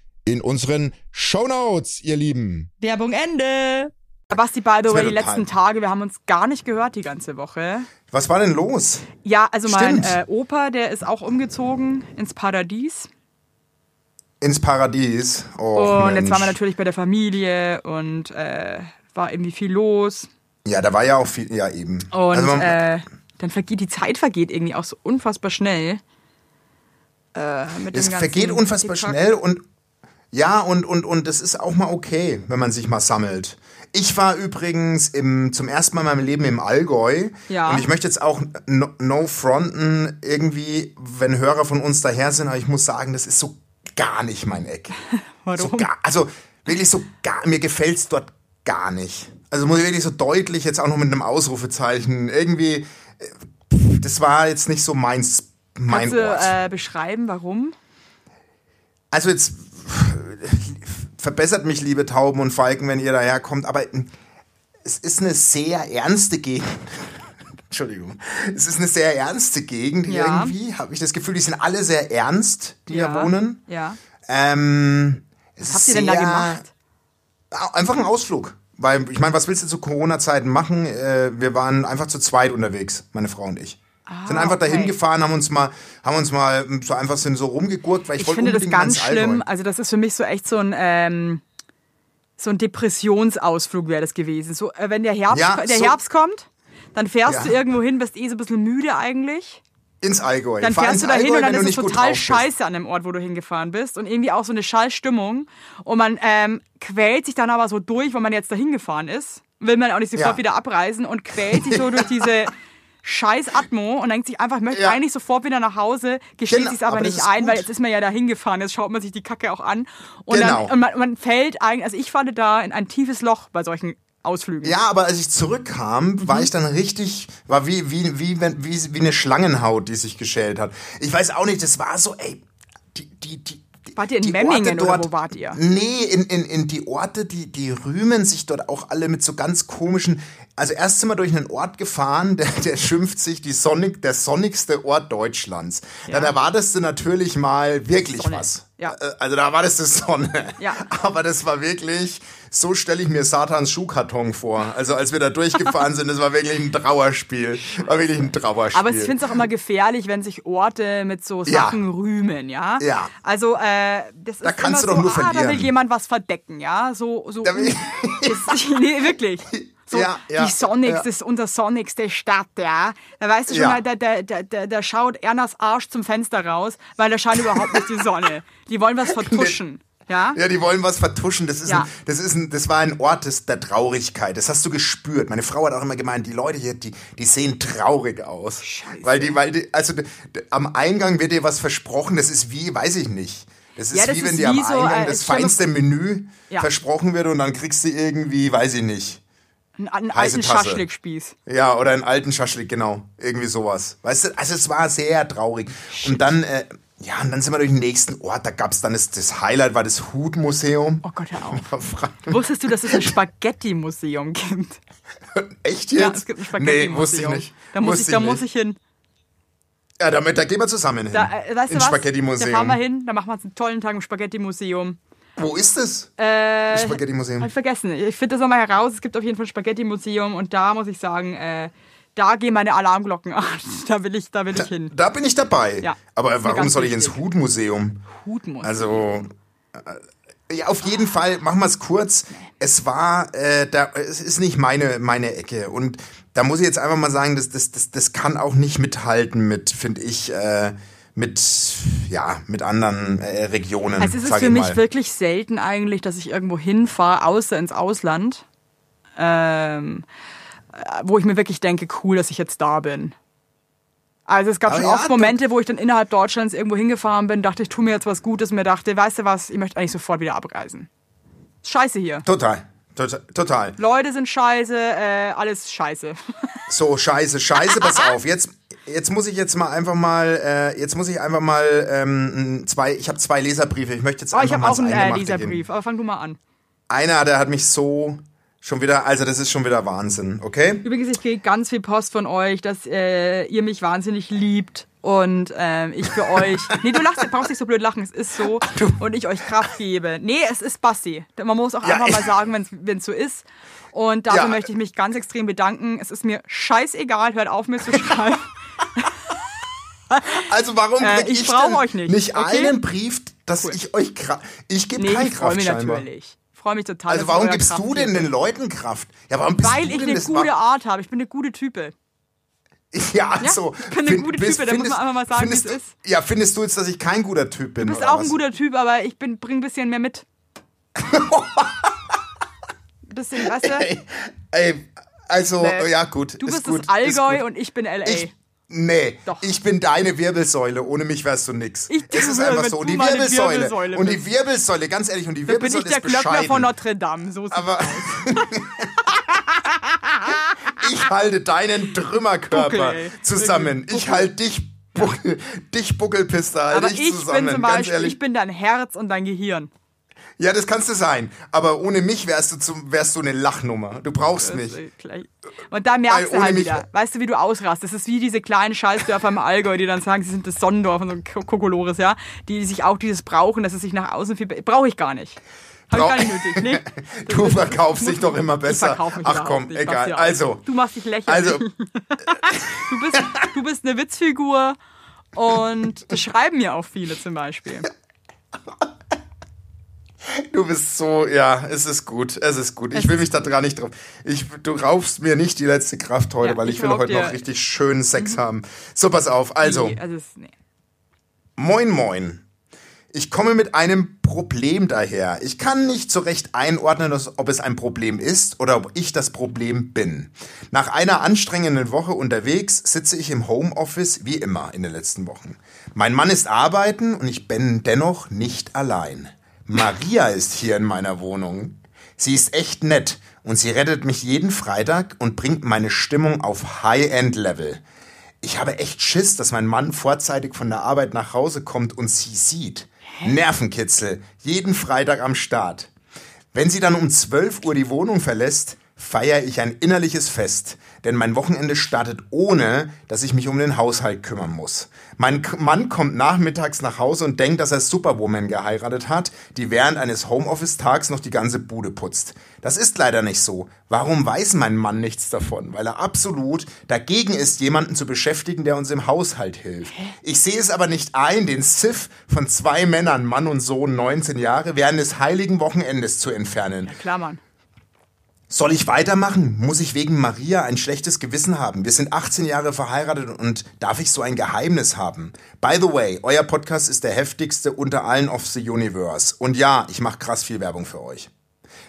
Speaker 5: in unseren Shownotes, ihr Lieben.
Speaker 4: Werbung Ende.
Speaker 3: Basti, by the way, die letzten Tage, wir haben uns gar nicht gehört die ganze Woche.
Speaker 2: Was war denn los?
Speaker 3: Ja, also mein
Speaker 2: Stimmt.
Speaker 3: äh, Opa, der ist auch umgezogen ins Paradies.
Speaker 2: Ins Paradies. Oh,
Speaker 3: und jetzt
Speaker 2: Mensch.
Speaker 3: waren wir natürlich bei der Familie und äh, war irgendwie viel los.
Speaker 2: Ja, da war ja auch viel. Ja, eben.
Speaker 3: Und
Speaker 2: Also man-
Speaker 3: äh, dann vergeht die Zeit vergeht irgendwie auch so unfassbar schnell. Äh, mit
Speaker 2: Es vergeht unfassbar
Speaker 3: Hickhack.
Speaker 2: schnell und ja, und, und, und es ist auch mal okay, wenn man sich mal sammelt. Ich war übrigens im, zum ersten Mal in meinem Leben im Allgäu.
Speaker 3: Ja.
Speaker 2: Und ich möchte jetzt auch no, no fronten irgendwie, wenn Hörer von uns daher sind, aber ich muss sagen, das ist so gar nicht mein Eck. [LAUGHS]
Speaker 3: Warum?
Speaker 2: So gar, also wirklich so gar, mir gefällt's dort gar nicht. Also muss ich wirklich so deutlich jetzt auch noch mit einem Ausrufezeichen irgendwie, äh, das war jetzt nicht so meins, mein
Speaker 3: Kannst du
Speaker 2: Ort.
Speaker 3: äh, beschreiben, warum?
Speaker 2: Also jetzt verbessert mich, liebe Tauben und Falken, wenn ihr daherkommt, aber es ist eine sehr ernste Gegend. [LAUGHS] Entschuldigung. Es ist eine sehr ernste Gegend
Speaker 3: Ja.
Speaker 2: irgendwie, habe ich das Gefühl. Die sind alle sehr ernst, die
Speaker 3: Ja.
Speaker 2: da wohnen.
Speaker 3: Ja.
Speaker 2: Ähm,
Speaker 3: Was habt ihr denn da gemacht?
Speaker 2: Einfach ein Ausflug. Weil, ich meine, was willst du zu Corona-Zeiten machen? Äh, wir waren einfach zu zweit unterwegs, meine Frau und ich. Sind einfach
Speaker 3: Ah, okay.
Speaker 2: dahin gefahren, haben uns mal, haben uns mal so einfach sind so rumgegurkt, weil ich,
Speaker 3: Ich finde das ganz schlimm. Also das ist für mich so echt so ein ähm, so ein Depressionsausflug wäre das gewesen. So äh, wenn der Herbst
Speaker 2: Ja,
Speaker 3: der
Speaker 2: so-
Speaker 3: Herbst kommt, dann fährst
Speaker 2: Ja.
Speaker 3: du irgendwo hin, bist eh so ein bisschen müde eigentlich.
Speaker 2: Ins Allgäu.
Speaker 3: Dann
Speaker 2: Fahr
Speaker 3: fährst du dahin
Speaker 2: Allgäu,
Speaker 3: und dann
Speaker 2: wenn
Speaker 3: ist es total scheiße an dem Ort, wo du hingefahren bist und irgendwie auch so eine Schallstimmung und man ähm, quält sich dann aber so durch, weil man jetzt dahin gefahren ist, will man auch nicht sofort
Speaker 2: Ja.
Speaker 3: wieder abreisen und quält sich so [LAUGHS] durch diese scheiß Atmo und denkt sich einfach, ich möchte
Speaker 2: Ja.
Speaker 3: eigentlich sofort wieder nach Hause, gesteht
Speaker 2: Genau,
Speaker 3: sich aber,
Speaker 2: aber
Speaker 3: nicht ein, weil
Speaker 2: gut.
Speaker 3: jetzt ist man ja dahin gefahren, jetzt schaut man sich die Kacke auch an und,
Speaker 2: Genau.
Speaker 3: dann, und man, man fällt eigentlich, also ich falle da in ein tiefes Loch bei solchen Ausflügen.
Speaker 2: Ja, aber als ich zurückkam, war ich dann richtig, war wie, wie, wie, wie, wie eine Schlangenhaut, die sich geschält hat. Ich weiß auch nicht, das war so, ey, die, die, die.
Speaker 3: Wart ihr in
Speaker 2: die
Speaker 3: Memmingen
Speaker 2: Orte
Speaker 3: oder wo wart ihr?
Speaker 2: Nee, in, in, in die Orte, die, die rühmen sich dort auch alle mit so ganz komischen. Also erst sind wir durch einen Ort gefahren, [LAUGHS] der, der schimpft sich die Sonnig, der sonnigste Ort Deutschlands. Dann erwartest du natürlich mal wirklich
Speaker 3: Sonne.
Speaker 2: was.
Speaker 3: Ja.
Speaker 2: Äh, Also da war das die Sonne.
Speaker 3: Ja. [LAUGHS]
Speaker 2: Aber das war wirklich, so stelle ich mir Satans Schuhkarton vor. Also als wir da durchgefahren sind, das war wirklich ein Trauerspiel. War wirklich ein Trauerspiel.
Speaker 3: Aber ich finde es auch immer gefährlich, wenn sich Orte mit so
Speaker 2: Ja.
Speaker 3: Sachen rühmen, ja.
Speaker 2: Ja.
Speaker 3: Also äh, das ist
Speaker 2: Da kannst
Speaker 3: immer
Speaker 2: du doch
Speaker 3: so,
Speaker 2: nur
Speaker 3: ah, da will jemand was verdecken, ja. So, so.
Speaker 2: Da [LAUGHS]
Speaker 3: das, [LAUGHS] nee, wirklich. So,
Speaker 2: Ja, ja,
Speaker 3: die sonnigste,
Speaker 2: ja.
Speaker 3: das ist unsere sonnigste Stadt, ja. Da weißt du schon,
Speaker 2: Ja.
Speaker 3: da, da, da, da, da schaut Ernas Arsch zum Fenster raus, weil da scheint überhaupt nicht die Sonne. Die wollen was [LAUGHS] vertuschen, ja.
Speaker 2: Ja, die wollen was vertuschen. Das ist,
Speaker 3: Ja.
Speaker 2: ein, das ist ein, das war ein Ort des, der Traurigkeit. Das hast du gespürt. Meine Frau hat auch immer gemeint, die Leute hier, die, die sehen traurig aus.
Speaker 3: Scheiße.
Speaker 2: Weil die, weil die, also am Eingang wird dir was versprochen. Das ist wie, weiß ich nicht. Das ist
Speaker 3: Ja, das
Speaker 2: wie wenn
Speaker 3: ist
Speaker 2: dir am
Speaker 3: wie so,
Speaker 2: Eingang
Speaker 3: äh,
Speaker 2: das feinste Menü
Speaker 3: Ja.
Speaker 2: versprochen wird und dann kriegst du irgendwie, weiß ich nicht.
Speaker 3: Einen, einen alten. Schaschlikspieß.
Speaker 2: Ja, oder einen alten Schaschlik, genau. Irgendwie sowas. Weißt du, also es war sehr traurig. Und dann, äh, Ja, und dann sind wir durch den nächsten Ort. Da gab es dann das, das Highlight, war das Hutmuseum.
Speaker 3: Oh Gott, hör auf. [LAUGHS]
Speaker 2: Fra-
Speaker 3: Wusstest du, dass es ein Spaghetti-Museum gibt? [LAUGHS]
Speaker 2: Echt jetzt?
Speaker 3: Ja, es gibt ein Spaghetti-Museum.
Speaker 2: Nee, wusste ich nicht.
Speaker 3: Da muss, ich, da muss ich hin.
Speaker 2: Ja, damit, da gehen wir zusammen hin.
Speaker 3: Da, äh, weißt
Speaker 2: Ins
Speaker 3: was? Da
Speaker 2: Spaghetti-Museum.
Speaker 3: fahren wir hin, da machen wir uns einen tollen Tag im Spaghetti-Museum.
Speaker 2: Wo ist es?
Speaker 3: Äh,
Speaker 2: das Spaghetti-Museum.
Speaker 3: Hab ich vergessen. Ich finde das nochmal heraus. Es gibt auf jeden Fall ein Spaghetti-Museum und da muss ich sagen, äh, da gehen meine Alarmglocken an. [LAUGHS] Da will ich, da will ich hin.
Speaker 2: Da bin ich dabei.
Speaker 3: Ja,
Speaker 2: Aber warum soll ich ins. Hutmuseum?
Speaker 3: Hutmuseum.
Speaker 2: Also, äh, ja, auf jeden Fall, machen wir es kurz. Es war, äh, da, es ist nicht meine, meine Ecke. Und da muss ich jetzt einfach mal sagen, das, das, das, das kann auch nicht mithalten mit, finde ich, äh, mit, ja, mit anderen äh, Regionen.
Speaker 3: Also es ist für
Speaker 2: ich
Speaker 3: mich wirklich selten eigentlich, dass ich irgendwo hinfahre, außer ins Ausland, ähm, äh, wo ich mir wirklich denke, cool, dass ich jetzt da bin. Also es gab
Speaker 2: Aber
Speaker 3: schon
Speaker 2: ja,
Speaker 3: oft Momente, wo ich dann innerhalb Deutschlands irgendwo hingefahren bin, dachte, ich tue mir jetzt was Gutes, mir dachte, weißt du was, ich möchte eigentlich sofort wieder abreisen. Scheiße hier.
Speaker 2: Total. Total.
Speaker 3: Leute sind scheiße, äh, alles scheiße. [LAUGHS]
Speaker 2: So, scheiße, scheiße, pass auf. Jetzt, jetzt muss ich jetzt mal einfach mal, äh, jetzt muss ich einfach mal ähm, zwei, ich habe zwei Leserbriefe. Ich möchte jetzt
Speaker 3: Oh,
Speaker 2: einfach
Speaker 3: ich habe
Speaker 2: mal
Speaker 3: auch einen äh,
Speaker 2: Eingemachte
Speaker 3: dieser
Speaker 2: gehen.
Speaker 3: Brief, aber fang du mal an.
Speaker 2: Einer, der hat mich so schon wieder, also das ist schon wieder Wahnsinn, okay?
Speaker 3: Übrigens, ich kriege ganz viel Post von euch, dass äh, ihr mich wahnsinnig liebt und ähm, ich für euch. [LAUGHS] Nee, du lachst, brauchst nicht so blöd lachen, es ist so. Und ich euch Kraft gebe. Nee, es ist Basti. Man muss auch
Speaker 2: Ja,
Speaker 3: einfach mal sagen, wenn es so ist. Und dafür
Speaker 2: Ja.
Speaker 3: möchte ich mich ganz extrem bedanken. Es ist mir scheißegal, hört auf mir zu schreiben. [LAUGHS]
Speaker 2: Also warum
Speaker 3: Äh, ich
Speaker 2: ich,
Speaker 3: brauch
Speaker 2: denn
Speaker 3: euch nicht,
Speaker 2: nicht
Speaker 3: okay?
Speaker 2: einen Brief, dass
Speaker 3: Cool.
Speaker 2: ich euch Kraft, ich gebe
Speaker 3: Nee,
Speaker 2: keine
Speaker 3: ich freue
Speaker 2: Kraft
Speaker 3: mich natürlich. Ich freue mich total.
Speaker 2: Also warum gibst
Speaker 3: Kraft
Speaker 2: du denn den Leuten Kraft? Ja, warum bist
Speaker 3: Weil
Speaker 2: du
Speaker 3: ich eine gute Art habe. Ich bin eine gute Type. [LAUGHS]
Speaker 2: Ja, also.
Speaker 3: ich bin eine
Speaker 2: find-
Speaker 3: gute
Speaker 2: bist-
Speaker 3: Type, da muss man einfach mal sagen,
Speaker 2: findest,
Speaker 3: wie es ist.
Speaker 2: Ja, findest du jetzt, dass ich kein guter Typ bin?
Speaker 3: Du bist auch
Speaker 2: was?
Speaker 3: ein guter Typ, aber ich bin, bring ein bisschen mehr mit. bisschen, weißt du? [LAUGHS]
Speaker 2: Ey, ey, also,
Speaker 3: Nee.
Speaker 2: ja, gut.
Speaker 3: Du
Speaker 2: ist
Speaker 3: bist
Speaker 2: gut,
Speaker 3: das Allgäu und ich bin LA.
Speaker 2: Ich, nee,
Speaker 3: Doch.
Speaker 2: ich bin deine Wirbelsäule. Ohne mich wärst du nix.
Speaker 3: Ich-
Speaker 2: es ist einfach so. Und die Wirbelsäule.
Speaker 3: Wirbelsäule
Speaker 2: und die. Wirbelsäule, ganz ehrlich, und die
Speaker 3: da bin
Speaker 2: Wirbelsäule
Speaker 3: ich der
Speaker 2: ist
Speaker 3: Glöckner
Speaker 2: bescheiden.
Speaker 3: von Notre Dame. So
Speaker 2: aber [LAUGHS] ich halte deinen Trümmerkörper
Speaker 3: Buckel,
Speaker 2: zusammen.
Speaker 3: Wirklich,
Speaker 2: Ich halte dich, Buckel, dich Buckelpiste, halte ich
Speaker 3: ich
Speaker 2: zusammen.
Speaker 3: bin zum
Speaker 2: ganz
Speaker 3: Beispiel,
Speaker 2: ehrlich.
Speaker 3: ich bin dein Herz und dein Gehirn.
Speaker 2: Ja, das kannst du sein. Aber ohne mich wärst du, zum, wärst du eine Lachnummer. Du brauchst mich.
Speaker 3: Und da merkst
Speaker 2: Weil
Speaker 3: du halt wieder, weißt du, wie du ausrastest. Das ist wie diese kleinen Scheißdörfer im Allgäu, die dann sagen, sie sind das Sonnendorf und so ein Ko- Kokolores, ja. Die sich auch dieses brauchen, dass es sich nach außen viel... Brauche ich gar nicht. Habe ich gar nicht nötig, nee. [LAUGHS]
Speaker 2: Du verkaufst dich doch immer besser. Ach komm,
Speaker 3: nicht, ich
Speaker 2: egal. Also,
Speaker 3: Du machst dich lächerlich.
Speaker 2: also, [LAUGHS] [LAUGHS]
Speaker 3: Du bist, du bist eine Witzfigur und das schreiben mir auch viele zum Beispiel.
Speaker 2: Du bist so, ja, es ist gut, es ist gut. Ich will mich da gar nicht drauf. Ich, du raufst mir nicht die letzte Kraft heute,
Speaker 3: Ja,
Speaker 2: weil ich,
Speaker 3: ich
Speaker 2: will heute
Speaker 3: dir- Mhm.
Speaker 2: noch richtig schönen Sex haben. So, pass auf. Also,
Speaker 3: Nee, also nee.
Speaker 2: Moin Moin. Ich komme mit einem Problem daher. Ich kann nicht so recht einordnen, ob es ein Problem ist oder ob ich das Problem bin. Nach einer anstrengenden Woche unterwegs sitze ich im Homeoffice wie immer in den letzten Wochen. Mein Mann ist arbeiten und ich bin dennoch nicht allein. Maria ist hier in meiner Wohnung. Sie ist echt nett und sie rettet mich jeden Freitag und bringt meine Stimmung auf High-End-Level. Ich habe echt Schiss, dass mein Mann vorzeitig von der Arbeit nach Hause kommt und sie sieht. Nervenkitzel, jeden Freitag am Start. Wenn sie dann um 12 Uhr die Wohnung verlässt, feiere ich ein innerliches Fest, denn mein Wochenende startet ohne, dass ich mich um den Haushalt kümmern muss. Mein Mann kommt nachmittags nach Hause und denkt, dass er Superwoman geheiratet hat, die während eines Homeoffice-Tags noch die ganze Bude putzt. Das ist leider nicht so. Warum weiß mein Mann nichts davon? Weil er absolut dagegen ist, jemanden zu beschäftigen, der uns im Haushalt hilft. Ich sehe es aber nicht ein, den Siff von zwei Männern, Mann und Sohn, 19 Jahre, während des heiligen Wochenendes zu entfernen.
Speaker 3: Klar, Mann.
Speaker 2: Soll ich weitermachen? Muss ich wegen Maria ein schlechtes Gewissen haben? Wir sind 18 Jahre verheiratet und darf ich so ein Geheimnis haben? By the way, euer Podcast ist der heftigste unter allen of the Universe. Und ja, ich mache krass viel Werbung für euch.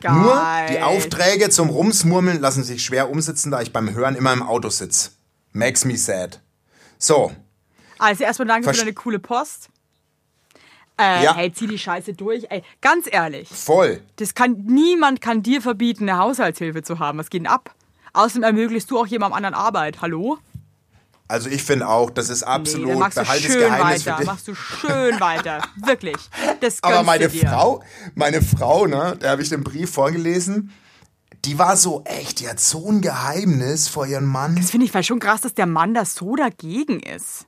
Speaker 3: Geil.
Speaker 2: Nur die Aufträge zum Rumsmurmeln lassen sich schwer umsetzen, da ich beim Hören immer im Auto sitze. Makes me sad. So,
Speaker 3: Also erstmal danke
Speaker 2: Versch-
Speaker 3: für deine coole Post. Äh,
Speaker 2: Ja.
Speaker 3: Hey, zieh die Scheiße durch. Ey, ganz ehrlich,
Speaker 2: voll.
Speaker 3: das kann, niemand kann dir verbieten, eine Haushaltshilfe zu haben. Was geht denn ab? Außerdem ermöglichst du auch jemandem anderen Arbeit. Hallo?
Speaker 2: Also ich finde auch, das ist
Speaker 3: Nee,
Speaker 2: absolut
Speaker 3: dann machst du schön
Speaker 2: Geheimnis
Speaker 3: weiter. Machst du schön weiter. [LAUGHS] Wirklich. Das
Speaker 2: Aber meine
Speaker 3: dir.
Speaker 2: Frau, meine Frau, ne, da habe ich den Brief vorgelesen, die war so echt, die hat so ein Geheimnis vor ihrem Mann.
Speaker 3: Das finde ich schon krass, dass der Mann da so dagegen ist.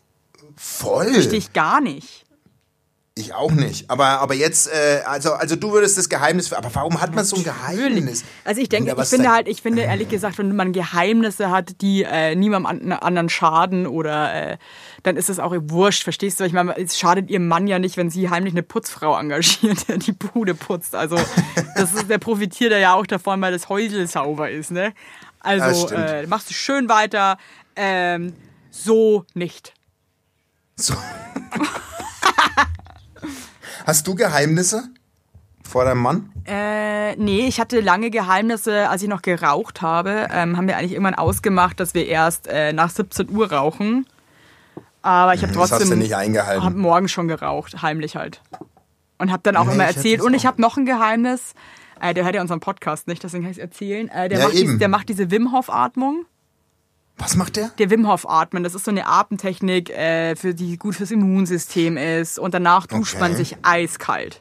Speaker 2: Voll.
Speaker 3: Verstehe ich gar nicht.
Speaker 2: Ich auch nicht. Aber, aber jetzt, äh, also, also du würdest das Geheimnis, aber warum hat man so ein Geheimnis?
Speaker 3: Also ich denke,
Speaker 2: Ja,
Speaker 3: ich finde halt, ich finde ehrlich gesagt, wenn man Geheimnisse hat, die äh, niemandem an, anderen schaden oder äh, dann ist es auch wurscht, verstehst du? Ich meine, es schadet ihrem Mann ja nicht, wenn sie heimlich eine Putzfrau engagiert, [LAUGHS] die die Bude putzt. Also das ist, der profitiert ja auch davon, weil das Häusel sauber ist, ne? Also
Speaker 2: stimmt.
Speaker 3: äh, machst du schön weiter. Ähm, so nicht.
Speaker 2: So. [LAUGHS] Hast du Geheimnisse vor deinem Mann?
Speaker 3: Äh, nee, ich hatte lange Geheimnisse, als ich noch geraucht habe. Ähm, haben wir eigentlich irgendwann ausgemacht, dass wir erst äh, nach 17 Uhr rauchen. Aber ich habe
Speaker 2: Das hast
Speaker 3: trotzdem
Speaker 2: du nicht eingehalten.
Speaker 3: hab morgen schon geraucht, heimlich halt. Und habe dann auch
Speaker 2: Nee,
Speaker 3: immer erzählt. Und ich habe noch ein Geheimnis. Äh, der hört ja unseren Podcast nicht, deswegen kann ich es erzählen. Äh, der,
Speaker 2: Ja,
Speaker 3: macht
Speaker 2: eben.
Speaker 3: dies, der macht diese Wim Hof Atmung.
Speaker 2: Was macht der?
Speaker 3: Der Wim Hof Atmen, das ist so eine Atemtechnik, äh, für die gut fürs Immunsystem ist. Und danach duscht
Speaker 2: Okay.
Speaker 3: man sich eiskalt.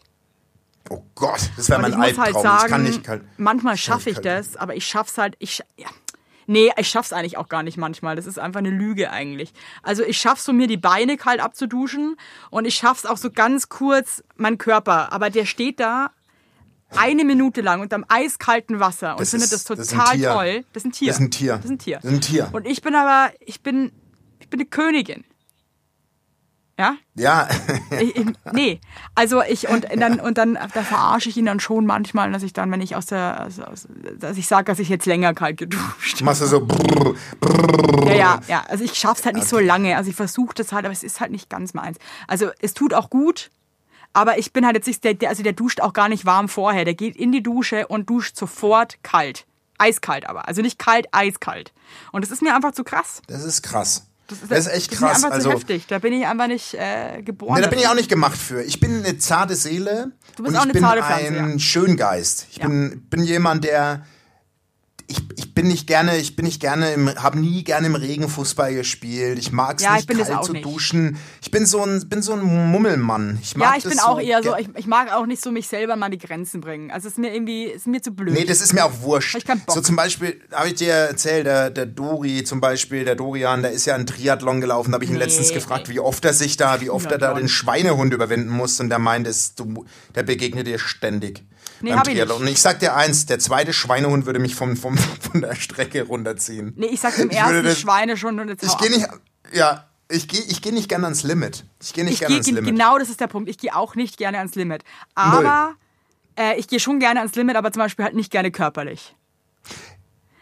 Speaker 2: Oh Gott, das wäre mein
Speaker 3: ich muss halt
Speaker 2: Albtraum.
Speaker 3: sagen,
Speaker 2: ich kann nicht kalt.
Speaker 3: manchmal schaffe ich das, aber ich schaff's halt, ich, ja. Nee, ich schaff's eigentlich auch gar nicht manchmal. Das ist einfach eine Lüge eigentlich. Also ich schaff's so mir die Beine kalt abzuduschen und ich schaff's auch so ganz kurz meinen Körper. Aber der steht da eine Minute lang unterm eiskalten Wasser und
Speaker 2: Das
Speaker 3: findet
Speaker 2: ist-
Speaker 3: das
Speaker 2: das
Speaker 3: total
Speaker 2: Tier.
Speaker 3: toll. Das ist ein Tier.
Speaker 2: Das ist ein Tier.
Speaker 3: Das ist ein Tier.
Speaker 2: Das ist ein Tier.
Speaker 3: Und ich bin aber, ich bin, ich bin eine Königin. Ja?
Speaker 2: Ja,
Speaker 3: Ich, ich, nee, also ich und [LAUGHS] dann und dann da verarsche ich ihn dann schon manchmal, dass ich dann, wenn ich aus der, also dass ich sage, dass ich jetzt länger kalt geduscht.
Speaker 2: machst du so. brrr,
Speaker 3: Ja, ja, ja. Also ich schaff's halt nicht so lange. Also ich versuche das halt, aber es ist halt nicht ganz meins. Also es tut auch gut, aber ich bin halt jetzt nicht der, der, also der duscht auch gar nicht warm vorher. Der geht in die Dusche und duscht sofort kalt. Eiskalt aber. Also nicht kalt, eiskalt. Und das ist mir einfach zu krass.
Speaker 2: Das ist krass. Das ist, echt
Speaker 3: das ist mir
Speaker 2: krass.
Speaker 3: einfach
Speaker 2: Also,
Speaker 3: zu heftig. Da bin ich einfach nicht äh, geboren.
Speaker 2: Nee, da bin ich auch nicht gemacht für. Ich bin eine zarte Seele
Speaker 3: Du bist
Speaker 2: und
Speaker 3: auch
Speaker 2: ich
Speaker 3: eine
Speaker 2: bin
Speaker 3: zarte Pflanze,
Speaker 2: ein
Speaker 3: ja.
Speaker 2: Schöngeist. Ich
Speaker 3: Ja.
Speaker 2: bin, bin jemand, der ich, ich bin nicht gerne, ich bin nicht gerne im, habe nie gerne im Regen Fußball gespielt. Ich mag es
Speaker 3: Ja, ich
Speaker 2: nicht kalt zu
Speaker 3: nicht.
Speaker 2: duschen. Ich bin so ein, bin so ein Mummelmann. Ich mag
Speaker 3: Ja, ich bin auch eher so, ich, ich mag auch nicht so mich selber mal an die Grenzen bringen. Also es ist mir irgendwie, ist mir zu blöd.
Speaker 2: Nee, das ist mir auch wurscht.
Speaker 3: Ich Bock.
Speaker 2: So zum Beispiel, habe ich dir erzählt, der, der Dori zum Beispiel, der Dorian, der ist ja ein Triathlon gelaufen. Da habe ich ihn
Speaker 3: Nee,
Speaker 2: letztens gefragt, wie oft er sich da, wie oft er da den Schweinehund überwinden muss. Und der meint, der begegnet dir ständig.
Speaker 3: Nee,
Speaker 2: beim
Speaker 3: hab ich nicht.
Speaker 2: Und ich sag dir eins, der zweite Schweinehund würde mich vom, vom, von der Strecke runterziehen.
Speaker 3: nee, ich sag
Speaker 2: würde
Speaker 3: ersten
Speaker 2: das-
Speaker 3: Schweine schon und jetzt
Speaker 2: Ich gehe nicht, ja, ich gehe ich geh nicht gerne ans Limit. Ich gehe nicht
Speaker 3: Ich
Speaker 2: gerne
Speaker 3: gehe
Speaker 2: ans Limit.
Speaker 3: genau, das ist der Punkt. Ich gehe auch nicht gerne ans Limit. Aber äh, ich gehe schon gerne ans Limit, aber zum Beispiel halt nicht gerne körperlich.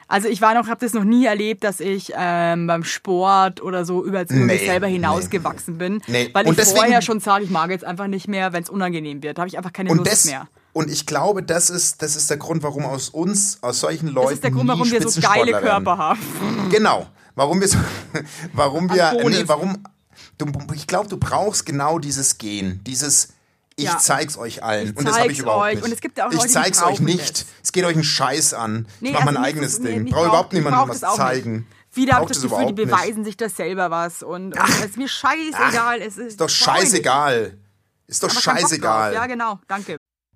Speaker 3: Also ich war noch, habe das noch nie erlebt, dass ich ähm, beim Sport oder so über,
Speaker 2: Nee,
Speaker 3: mich selber
Speaker 2: nee.
Speaker 3: hinausgewachsen bin,
Speaker 2: Nee.
Speaker 3: weil
Speaker 2: Und
Speaker 3: ich
Speaker 2: deswegen-
Speaker 3: vorher schon sage, ich mag jetzt einfach nicht mehr, wenn es unangenehm wird. Da habe ich einfach keine Lust
Speaker 2: das,
Speaker 3: mehr.
Speaker 2: Und ich glaube, das ist, das ist der Grund, warum aus uns, aus solchen Leuten.
Speaker 3: Das ist der Grund, warum wir so geile. Körper haben.
Speaker 2: Genau. Warum wir so, [LAUGHS] warum wir, nee, warum, du, ich glaube, du brauchst genau dieses Gen, dieses, ich
Speaker 3: Ja.
Speaker 2: zeig's euch allen.
Speaker 3: Ich
Speaker 2: und das habe ich überhaupt
Speaker 3: euch.
Speaker 2: nicht.
Speaker 3: Und es gibt ja auch
Speaker 2: ich
Speaker 3: Leute, die
Speaker 2: zeig's euch nicht.
Speaker 3: das.
Speaker 2: Es geht euch einen Scheiß an. ich
Speaker 3: Nee,
Speaker 2: mach mein
Speaker 3: also
Speaker 2: eigenes
Speaker 3: nicht-
Speaker 2: Ding.
Speaker 3: nee,
Speaker 2: Brauche
Speaker 3: ich
Speaker 2: überhaupt
Speaker 3: ich
Speaker 2: niemandem was zeigen.
Speaker 3: Nicht. Viele haben das Gefühl, die
Speaker 2: überhaupt nicht.
Speaker 3: beweisen sich das selber was. Und, und es ist mir scheißegal. es ist
Speaker 2: Ist doch
Speaker 3: ich
Speaker 2: scheißegal. Ist doch scheißegal.
Speaker 3: Ja, genau. Danke.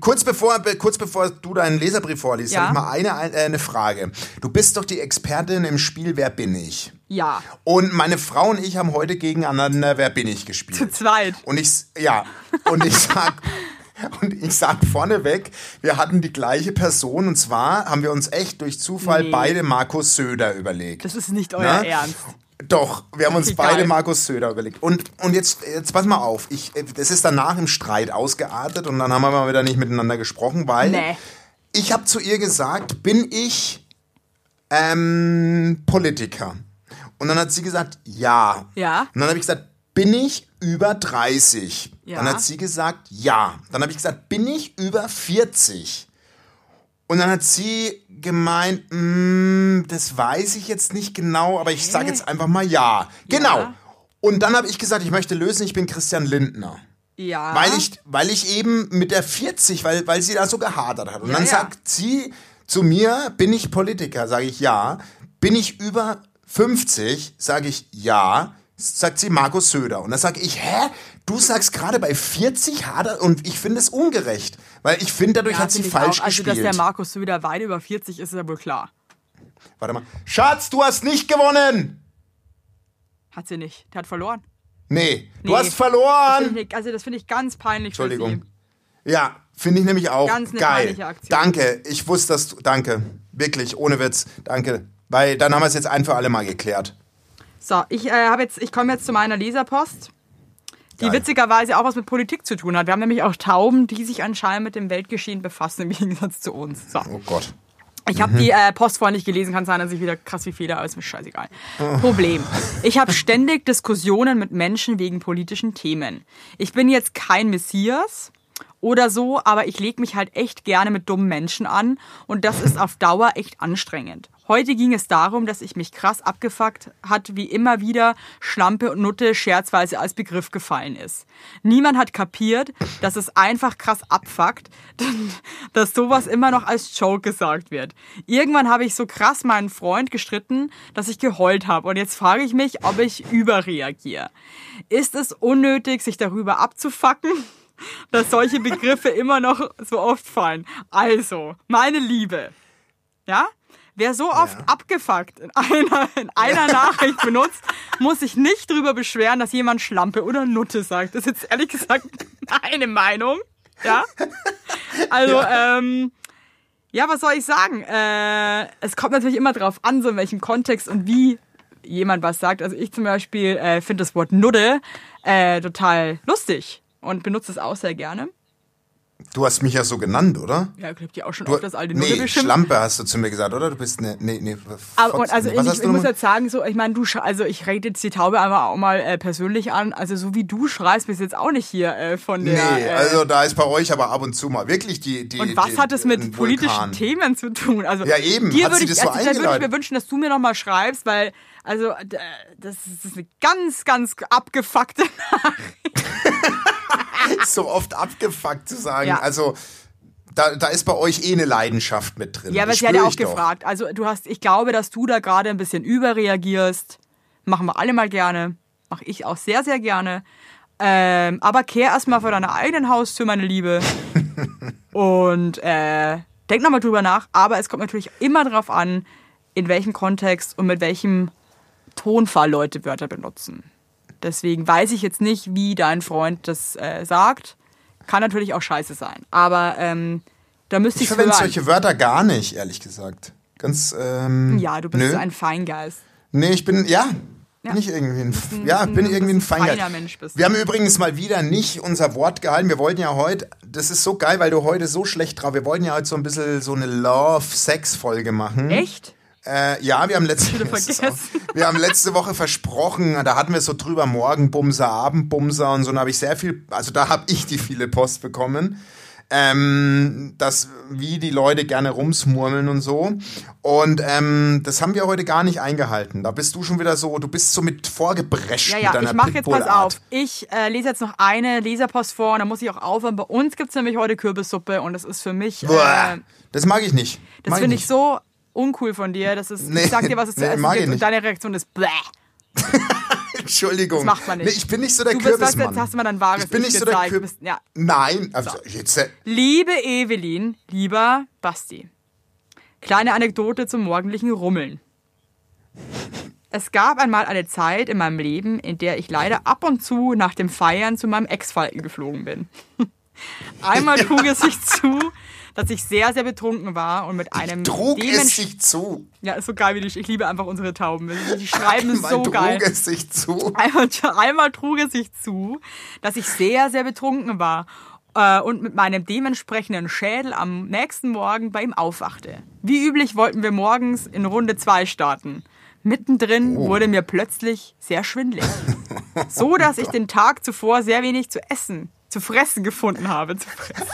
Speaker 2: Kurz bevor, be- kurz bevor du deinen Leserbrief vorliest,
Speaker 3: Ja.
Speaker 2: habe ich mal eine, ein- äh, eine Frage. Du bist doch die Expertin im Spiel Wer bin ich?
Speaker 3: Ja,
Speaker 2: Und meine Frau und ich haben heute gegeneinander Wer bin ich
Speaker 3: zu
Speaker 2: gespielt.
Speaker 3: zweit.
Speaker 2: Und ich, ja, und ich sag, [LAUGHS] und ich sag vorneweg, wir hatten die gleiche Person und zwar haben wir uns echt durch Zufall
Speaker 3: Nee.
Speaker 2: beide Markus Söder überlegt.
Speaker 3: Das ist nicht euer
Speaker 2: Na?
Speaker 3: Ernst.
Speaker 2: Doch, wir haben uns beide
Speaker 3: geil.
Speaker 2: Markus Söder überlegt. Und, und jetzt, jetzt pass mal auf. Ich, das ist danach im Streit ausgeartet und dann haben wir mal wieder nicht miteinander gesprochen, weil
Speaker 3: Nee.
Speaker 2: ich habe zu ihr gesagt, bin ich ähm, Politiker? Und dann hat sie gesagt, ja.
Speaker 3: Ja.
Speaker 2: Und dann habe ich gesagt, bin ich über 30?
Speaker 3: Ja.
Speaker 2: Dann hat sie gesagt, ja. Dann habe ich gesagt, bin ich über 40? Und dann hat sie gemeint, "Mm, das weiß ich jetzt nicht genau, aber ich sage jetzt einfach mal ja. Genau.
Speaker 3: Ja.
Speaker 2: Und dann habe ich gesagt, ich möchte lösen, ich bin Christian Lindner.
Speaker 3: Ja.
Speaker 2: Weil ich, weil ich eben mit der 40, weil, weil sie da so gehadert hat. Und
Speaker 3: Ja,
Speaker 2: dann
Speaker 3: ja.
Speaker 2: sagt sie zu mir, bin ich Politiker? Sage ich ja. Bin ich über 50? Sage ich ja. Sagt sie Markus Söder. Und dann sage ich, hä? Du sagst gerade bei 40 hadert und ich finde es ungerecht. Weil ich finde, dadurch
Speaker 3: ja,
Speaker 2: hat sie falsch
Speaker 3: auch. Also,
Speaker 2: gespielt.
Speaker 3: dass der Markus Söder weit über 40 ist, ist ja wohl klar.
Speaker 2: Warte mal. Schatz, du hast nicht gewonnen!
Speaker 3: Hat sie nicht. Der hat verloren.
Speaker 2: Nee, du
Speaker 3: Nee.
Speaker 2: hast verloren!
Speaker 3: Find ich, also, das finde ich ganz peinlich für
Speaker 2: Entschuldigung. Ja, finde ich nämlich auch
Speaker 3: Ganz eine
Speaker 2: geil.
Speaker 3: peinliche Aktion.
Speaker 2: Danke, ich wusste, dass du. Danke. Wirklich, ohne Witz. Danke. Weil dann haben wir es jetzt ein für alle Mal geklärt.
Speaker 3: So, ich, äh, hab jetzt, ich komme jetzt zu meiner Leserpost, die
Speaker 2: Geil.
Speaker 3: witzigerweise auch was mit Politik zu tun hat. Wir haben nämlich auch Tauben, die sich anscheinend mit dem Weltgeschehen befassen, im [LAUGHS] Gegensatz zu uns. So.
Speaker 2: Oh Gott.
Speaker 3: Ich habe die äh, Post vorhin nicht gelesen, kann sein, dass ich wieder krass wie Fehler, aber ist mir scheißegal. Problem. [LAUGHS] Ich habe ständig Diskussionen mit Menschen wegen politischen Themen. Ich bin jetzt kein Messias oder so, aber ich lege mich halt echt gerne mit dummen Menschen an und das ist auf Dauer echt anstrengend. Heute ging es darum, dass ich mich krass abgefuckt hat, wie immer wieder Schlampe und Nutte scherzweise als Begriff gefallen ist. Niemand hat kapiert, dass es einfach krass abfuckt, [LAUGHS] dass sowas immer noch als Joke gesagt wird. Irgendwann habe ich so krass meinen Freund gestritten, dass ich geheult habe und jetzt frage ich mich, ob ich überreagiere. Ist es unnötig, sich darüber abzufacken? Dass solche Begriffe immer noch so oft fallen. Also, meine Liebe, ja? Wer so oft abgefuckt in einer, in einer Nachricht benutzt, muss sich nicht drüber beschweren, dass jemand Schlampe oder Nutte sagt. Das ist jetzt ehrlich gesagt meine Meinung. Ja? Also, ähm, ja, was soll ich sagen? Äh, es kommt natürlich immer drauf an, so in welchem Kontext und wie jemand was sagt. Also ich zum Beispiel äh, finde das Wort Nudde äh, total lustig und benutze es auch sehr gerne.
Speaker 2: Du hast mich ja so genannt, oder?
Speaker 3: Ja, ich hab die auch schon
Speaker 2: Du,
Speaker 3: oft das alte
Speaker 2: nee,
Speaker 3: beschimpft.
Speaker 2: Schlampe hast du zu mir gesagt, oder? Du bist ne, nee, nee,
Speaker 3: Aber, und also ich, ich muss jetzt sagen, so, ich meine, du, also ich rede jetzt die Taube einfach auch mal äh, persönlich an. Also so wie du schreist, bist jetzt auch nicht hier äh, von der.
Speaker 2: Nee,
Speaker 3: äh,
Speaker 2: also da ist bei euch aber ab und zu mal wirklich die. die
Speaker 3: und was
Speaker 2: die,
Speaker 3: hat es mit politischen. Themen zu tun? Also
Speaker 2: Ja, eben.
Speaker 3: Dir würde ich,
Speaker 2: das so
Speaker 3: also, würde ich mir wünschen, dass du mir nochmal schreibst, weil also das ist, eine ganz, ganz abgefuckte. [LAUGHS] [LAUGHS] [LAUGHS]
Speaker 2: So oft abgefuckt zu sagen.
Speaker 3: Ja.
Speaker 2: Also da, da ist bei euch eh eine Leidenschaft mit drin.
Speaker 3: Ja, aber sie hat ja auch
Speaker 2: doch.
Speaker 3: gefragt. Also du hast, ich glaube, dass du da gerade ein bisschen überreagierst. Machen wir alle mal gerne. Mache ich auch sehr, sehr gerne. Ähm, aber kehr erstmal vor deiner eigenen Haustür, meine Liebe. [LAUGHS] Und äh, denk nochmal drüber nach. Aber es kommt natürlich immer darauf an, in welchem Kontext und mit welchem Tonfall Leute Wörter benutzen. Deswegen weiß ich jetzt nicht, wie dein Freund das äh, sagt. Kann natürlich auch scheiße sein. Aber ähm, da müsste
Speaker 2: Ich
Speaker 3: ich
Speaker 2: verwende solche Wörter gar nicht, ehrlich gesagt. Ganz, ähm,
Speaker 3: Ja, du bist
Speaker 2: nö.
Speaker 3: so ein Feingeist.
Speaker 2: Nee, ich bin, ja, Bin ich irgendwie ein, ja, bin ich irgendwie ein
Speaker 3: feiner. Mensch bist.
Speaker 2: Wir haben übrigens mal wieder nicht unser Wort gehalten. Wir wollten ja heute, das ist so geil, weil du heute so schlecht drauf, wir wollten ja heute so ein bisschen so eine Love-Sex-Folge machen.
Speaker 3: Echt?
Speaker 2: Äh, ja, wir haben letzte, [LAUGHS] wir haben letzte Woche versprochen, da hatten wir so drüber Morgenbumser, Abendbumser und so, und da habe ich sehr viel, also da habe ich die viele Post bekommen, ähm, dass wie die Leute gerne rumsmurmeln und so. Und ähm, das haben wir heute gar nicht eingehalten. Da bist du schon wieder so, du bist so mit vorgeprescht
Speaker 3: Ja,
Speaker 2: mit
Speaker 3: ja,
Speaker 2: deiner
Speaker 3: ich mache jetzt pass auf. Ich äh, lese jetzt noch eine Leserpost vor und dann muss ich auch aufhören. Bei uns gibt es nämlich heute Kürbissuppe und das ist für mich, äh,
Speaker 2: das mag ich nicht.
Speaker 3: das finde ich so uncool von dir. Das ist,
Speaker 2: Nee,
Speaker 3: ich sag dir, was es zu
Speaker 2: nee,
Speaker 3: essen
Speaker 2: mag ich
Speaker 3: gibt und deine Reaktion ist bläh. [LAUGHS]
Speaker 2: Entschuldigung.
Speaker 3: Das macht man nicht.
Speaker 2: Nee, ich bin nicht so der
Speaker 3: Du bist,
Speaker 2: Kürbismann.
Speaker 3: jetzt hast du mal dein wahres
Speaker 2: ich bin
Speaker 3: Ich
Speaker 2: nicht so der
Speaker 3: gezeigt. Du
Speaker 2: Kürbis.
Speaker 3: bist, ja.
Speaker 2: Nein, also jetzt. äh,
Speaker 3: Liebe Evelyn, lieber Basti. Kleine Anekdote zum morgendlichen Rummeln. Es gab einmal eine Zeit in meinem Leben, in der ich leider ab und zu nach dem Feiern zu meinem Ex-Falken geflogen bin. [LAUGHS] Einmal [LAUGHS] trug es sich zu, dass ich sehr, sehr betrunken war und mit einem
Speaker 2: Trug es sich zu.
Speaker 3: Ja, ist so geil wie du. Ich liebe einfach unsere Tauben. Die [LAUGHS] schreiben es
Speaker 2: Man
Speaker 3: so
Speaker 2: trug
Speaker 3: geil.
Speaker 2: es sich zu.
Speaker 3: Einmal, einmal trug es sich zu, dass ich sehr, sehr betrunken war äh, und mit meinem dementsprechenden Schädel am nächsten Morgen bei ihm aufwachte. Wie üblich wollten wir morgens in Runde 2 starten. Mittendrin wurde mir plötzlich sehr schwindelig. So, dass ich [LAUGHS] den Tag zuvor sehr wenig zu essen, zu fressen gefunden habe. Zu fressen.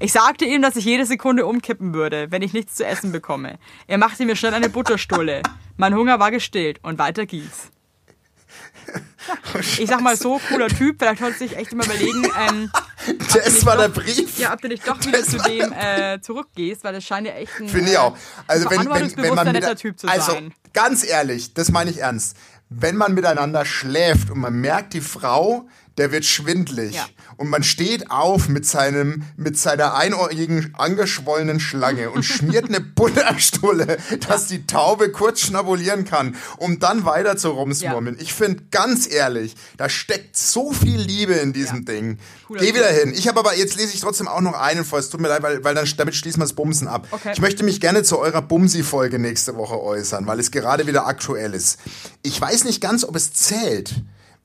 Speaker 3: Ich sagte ihm, dass ich jede Sekunde umkippen würde, wenn ich nichts zu essen bekomme. Er machte mir schnell eine Butterstulle. Mein Hunger war gestillt und weiter ging's. Ich sag mal so, cooler Typ, vielleicht solltest du dich echt immer überlegen, ähm,
Speaker 2: Das war der Brief.
Speaker 3: ja, ob du nicht doch wieder zu dem äh, zurückgehst, weil das scheint ja echt ein
Speaker 2: Finde ich auch. Also wenn, wenn, wenn man
Speaker 3: netter Typ zu
Speaker 2: also
Speaker 3: sein.
Speaker 2: ganz ehrlich, das meine ich ernst. Wenn man miteinander schläft und man merkt, die Frau, der wird schwindlig
Speaker 3: Ja.
Speaker 2: und man steht auf mit seinem mit seiner einohrigen angeschwollenen Schlange und schmiert eine [LAUGHS] Butterstulle, dass die Taube kurz schnabulieren kann, um dann weiter zu rumsmurmeln. Ich finde ganz ehrlich, da steckt so viel Liebe in diesem
Speaker 3: Ja.
Speaker 2: Ding.
Speaker 3: Cooler
Speaker 2: Geh wieder hin. Ich habe aber jetzt lese ich trotzdem auch noch einen vor. Es tut mir leid, weil, weil dann damit schließen wir das Bumsen ab.
Speaker 3: Okay.
Speaker 2: Ich möchte mich gerne zu eurer Bumsi-Folge nächste Woche äußern, weil es gerade wieder aktuell ist. Ich weiß nicht ganz, ob es zählt,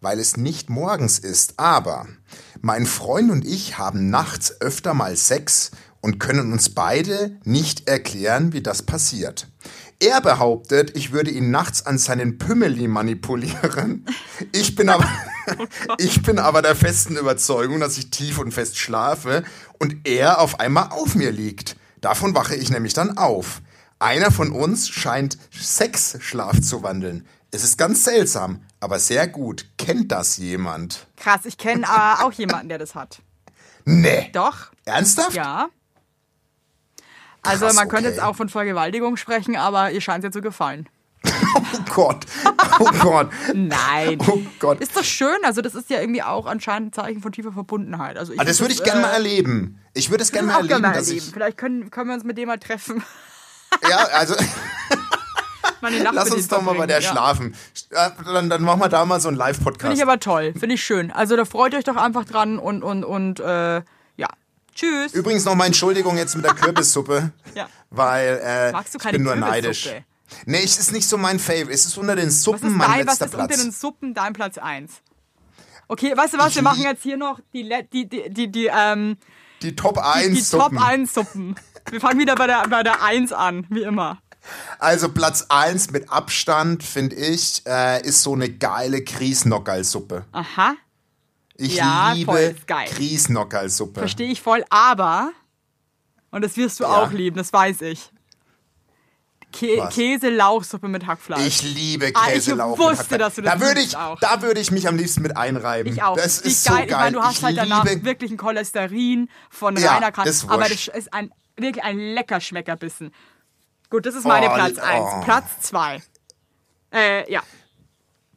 Speaker 2: weil es nicht morgens ist, aber mein Freund und ich haben nachts öfter mal Sex und können uns beide nicht erklären, wie das passiert. Er behauptet, ich würde ihn nachts an seinen Pümmeli [LAUGHS] manipulieren. Ich bin aber, [LAUGHS] ich bin aber der festen Überzeugung, dass ich tief und fest schlafe und er auf einmal auf mir liegt. Davon wache ich nämlich dann auf. Einer von uns scheint Sexschlaf zu wandeln. Es ist ganz seltsam, aber sehr gut. Kennt das jemand?
Speaker 3: Krass, ich kenne äh, [LAUGHS] auch jemanden, der das hat.
Speaker 2: Nee.
Speaker 3: Doch,
Speaker 2: Ernsthaft?
Speaker 3: ja. Also
Speaker 2: Krass,
Speaker 3: man könnte
Speaker 2: okay.
Speaker 3: jetzt auch von Vergewaltigung sprechen, aber ihr scheint es dir zu gefallen. [LAUGHS]
Speaker 2: Oh Gott. Oh Gott.
Speaker 3: Nein.
Speaker 2: Oh Gott.
Speaker 3: Ist das schön? Also das ist ja irgendwie auch anscheinend ein Zeichen von tiefer Verbundenheit. Also ich
Speaker 2: Ah, das würde ich gerne mal
Speaker 3: äh,
Speaker 2: erleben. Ich würde es gerne [LAUGHS] mal erleben,
Speaker 3: mal
Speaker 2: dass
Speaker 3: erleben.
Speaker 2: ich.
Speaker 3: Vielleicht können, können wir uns mit dem mal treffen.
Speaker 2: Ja, also
Speaker 3: Meine Nacht
Speaker 2: lass uns doch mal bei der
Speaker 3: ja.
Speaker 2: schlafen. Äh, Dann, dann machen wir da mal so einen
Speaker 3: Finde
Speaker 2: Live-Podcast.
Speaker 3: ich aber toll, finde ich schön. Also da freut euch doch einfach dran und, und, und äh, ja. Tschüss.
Speaker 2: Übrigens noch mal Entschuldigung jetzt mit der Kürbissuppe, [LAUGHS]
Speaker 3: Ja.
Speaker 2: weil äh,
Speaker 3: Magst du
Speaker 2: ich
Speaker 3: keine
Speaker 2: bin nur neidisch. Nee, es ist nicht so mein Favorite. Es ist unter den
Speaker 3: Was
Speaker 2: Suppen
Speaker 3: ist,
Speaker 2: mein
Speaker 3: dein, was
Speaker 2: letzter
Speaker 3: ist unter
Speaker 2: Platz.
Speaker 3: den Suppen dein Platz 1? Okay, weißt du was,
Speaker 2: Ich
Speaker 3: wir machen jetzt hier noch die, die, die, die, die, ähm,
Speaker 2: Die Top
Speaker 3: die
Speaker 2: 1
Speaker 3: Top
Speaker 2: Suppen.
Speaker 3: 1 Suppen. Wir fangen wieder bei der, bei der 1 an, wie immer.
Speaker 2: Also Platz 1 mit Abstand, finde ich, äh, ist so eine geile Grießnockerlsuppe.
Speaker 3: Aha,
Speaker 2: Ich
Speaker 3: Ja,
Speaker 2: liebe
Speaker 3: geil.
Speaker 2: Grießnockerlsuppe.
Speaker 3: verstehe ich voll, aber, und das wirst du
Speaker 2: Ja.
Speaker 3: auch lieben, das weiß ich. Kä? Käse-Lauchsuppe mit Hackfleisch.
Speaker 2: Ich liebe
Speaker 3: Ah, ich
Speaker 2: Käselauch.
Speaker 3: wusste, dass du das
Speaker 2: da würde ich,
Speaker 3: auch.
Speaker 2: Da würde ich mich am liebsten mit einreiben.
Speaker 3: Ich auch.
Speaker 2: Das
Speaker 3: Wie
Speaker 2: ist so geil.
Speaker 3: Ich meine, du hast halt danach wirklich ein Cholesterin von
Speaker 2: Ja,
Speaker 3: reiner Kante. Aber das ist ein, wirklich ein lecker Schmeckerbissen. Gut, das ist meine
Speaker 2: Oh,
Speaker 3: Platz
Speaker 2: oh.
Speaker 3: 1. Platz 2. Äh, ja.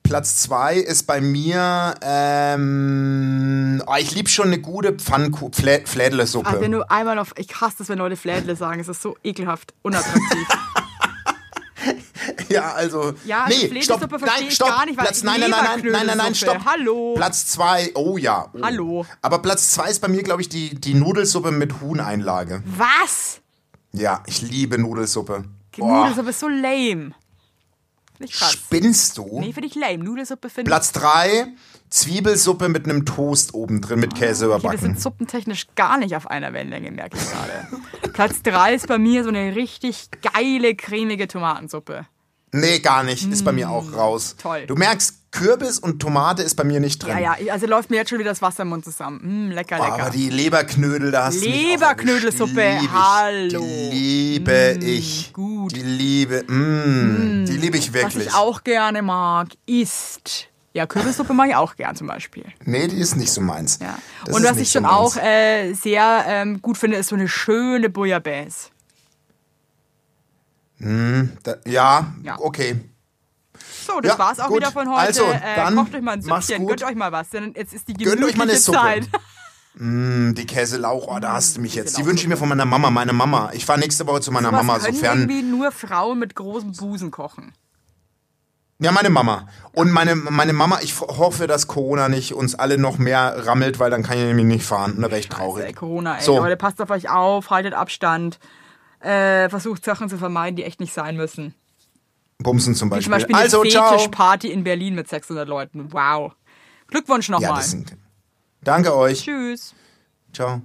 Speaker 2: Platz 2 ist bei mir, ähm, oh, ich liebe schon eine gute Pfannkuchen, Flä Flädlesuppe.
Speaker 3: Also wenn du einmal auf, ich hasse das, wenn Leute Flädle sagen, es ist so ekelhaft, unattraktiv. [LAUGHS]
Speaker 2: Ja, also.
Speaker 3: Ja,
Speaker 2: nee,
Speaker 3: Fläschensuppe
Speaker 2: stopp, nein, stopp.
Speaker 3: gar nicht, weil
Speaker 2: Platz, nein, nein, nein, nein, nein, nein, nein, stopp.
Speaker 3: Hallo.
Speaker 2: Platz zwei, oh ja. Oh.
Speaker 3: Hallo.
Speaker 2: Aber Platz zwei ist bei mir, glaube ich, die, die Nudelsuppe mit Huhneinlage.
Speaker 3: Was?
Speaker 2: Ja, ich liebe Nudelsuppe. Boah.
Speaker 3: Nudelsuppe ist so lame. Ich krass.
Speaker 2: Spinnst du?
Speaker 3: Nee, finde ich lame. Nudelsuppe finde ich.
Speaker 2: Platz 3, Zwiebelsuppe mit einem Toast oben drin mit Käse
Speaker 3: Okay, wir
Speaker 2: überbacken.
Speaker 3: sind suppentechnisch gar nicht auf einer Wellenlänge, merke ich gerade. [LAUGHS] Platz 3 ist bei mir so eine richtig geile, cremige Tomatensuppe.
Speaker 2: Nee, gar nicht. Ist bei mir auch raus.
Speaker 3: Mm, toll.
Speaker 2: Du merkst, Kürbis und Tomate ist bei mir nicht drin.
Speaker 3: Ja, ja, also läuft mir jetzt schon wieder das Wasser im Mund zusammen. Mm, lecker,
Speaker 2: Oh,
Speaker 3: lecker.
Speaker 2: aber die Leberknödel, da hast auch
Speaker 3: Leberknödelsuppe, hallo.
Speaker 2: Die liebe ich.
Speaker 3: gut.
Speaker 2: Die liebe, mm, die liebe ich
Speaker 3: Was
Speaker 2: wirklich.
Speaker 3: ich auch gerne mag, ist. Ja, Kürbissuppe mag ich auch gern zum Beispiel.
Speaker 2: Nee, die ist nicht so meins.
Speaker 3: Ja. Und was ich
Speaker 2: so
Speaker 3: schon auch
Speaker 2: meins.
Speaker 3: äh, sehr ähm, gut finde, ist so eine schöne Bouillabaisse.
Speaker 2: Da, ja,
Speaker 3: Ja.
Speaker 2: okay.
Speaker 3: So, das
Speaker 2: Ja,
Speaker 3: war's auch
Speaker 2: gut.
Speaker 3: wieder von heute.
Speaker 2: Also,
Speaker 3: äh,
Speaker 2: dann
Speaker 3: kocht euch mal ein Süppchen, gönnt euch mal was, denn jetzt ist die gemütliche. Zeit. [LAUGHS]
Speaker 2: Mm, die Käselauch, oh, da hast du mich jetzt. Die wünsche ich mir von meiner Mama, meine Mama. Ich fahre nächste Woche zu meiner
Speaker 3: Was
Speaker 2: Mama, sofern.
Speaker 3: irgendwie nur Frauen mit großem Busen kochen.
Speaker 2: Ja, meine Mama. Und meine, meine Mama, ich hoffe, dass Corona nicht uns alle noch mehr rammelt, weil dann kann ich nämlich nicht fahren. Und da wäre ich
Speaker 3: Ey,
Speaker 2: traurig.
Speaker 3: Corona, ey.
Speaker 2: So.
Speaker 3: Leute, passt auf euch auf, haltet Abstand. Äh, versucht Sachen zu vermeiden, die echt nicht sein müssen.
Speaker 2: Bumsen zum
Speaker 3: Wie
Speaker 2: Beispiel.
Speaker 3: zum Beispiel
Speaker 2: also,
Speaker 3: eine
Speaker 2: ciao.
Speaker 3: Fetischparty in Berlin mit 600 Leuten. Wow. Glückwunsch
Speaker 2: Ja,
Speaker 3: nochmal.
Speaker 2: sind, danke euch.
Speaker 3: Tschüss.
Speaker 2: Ciao.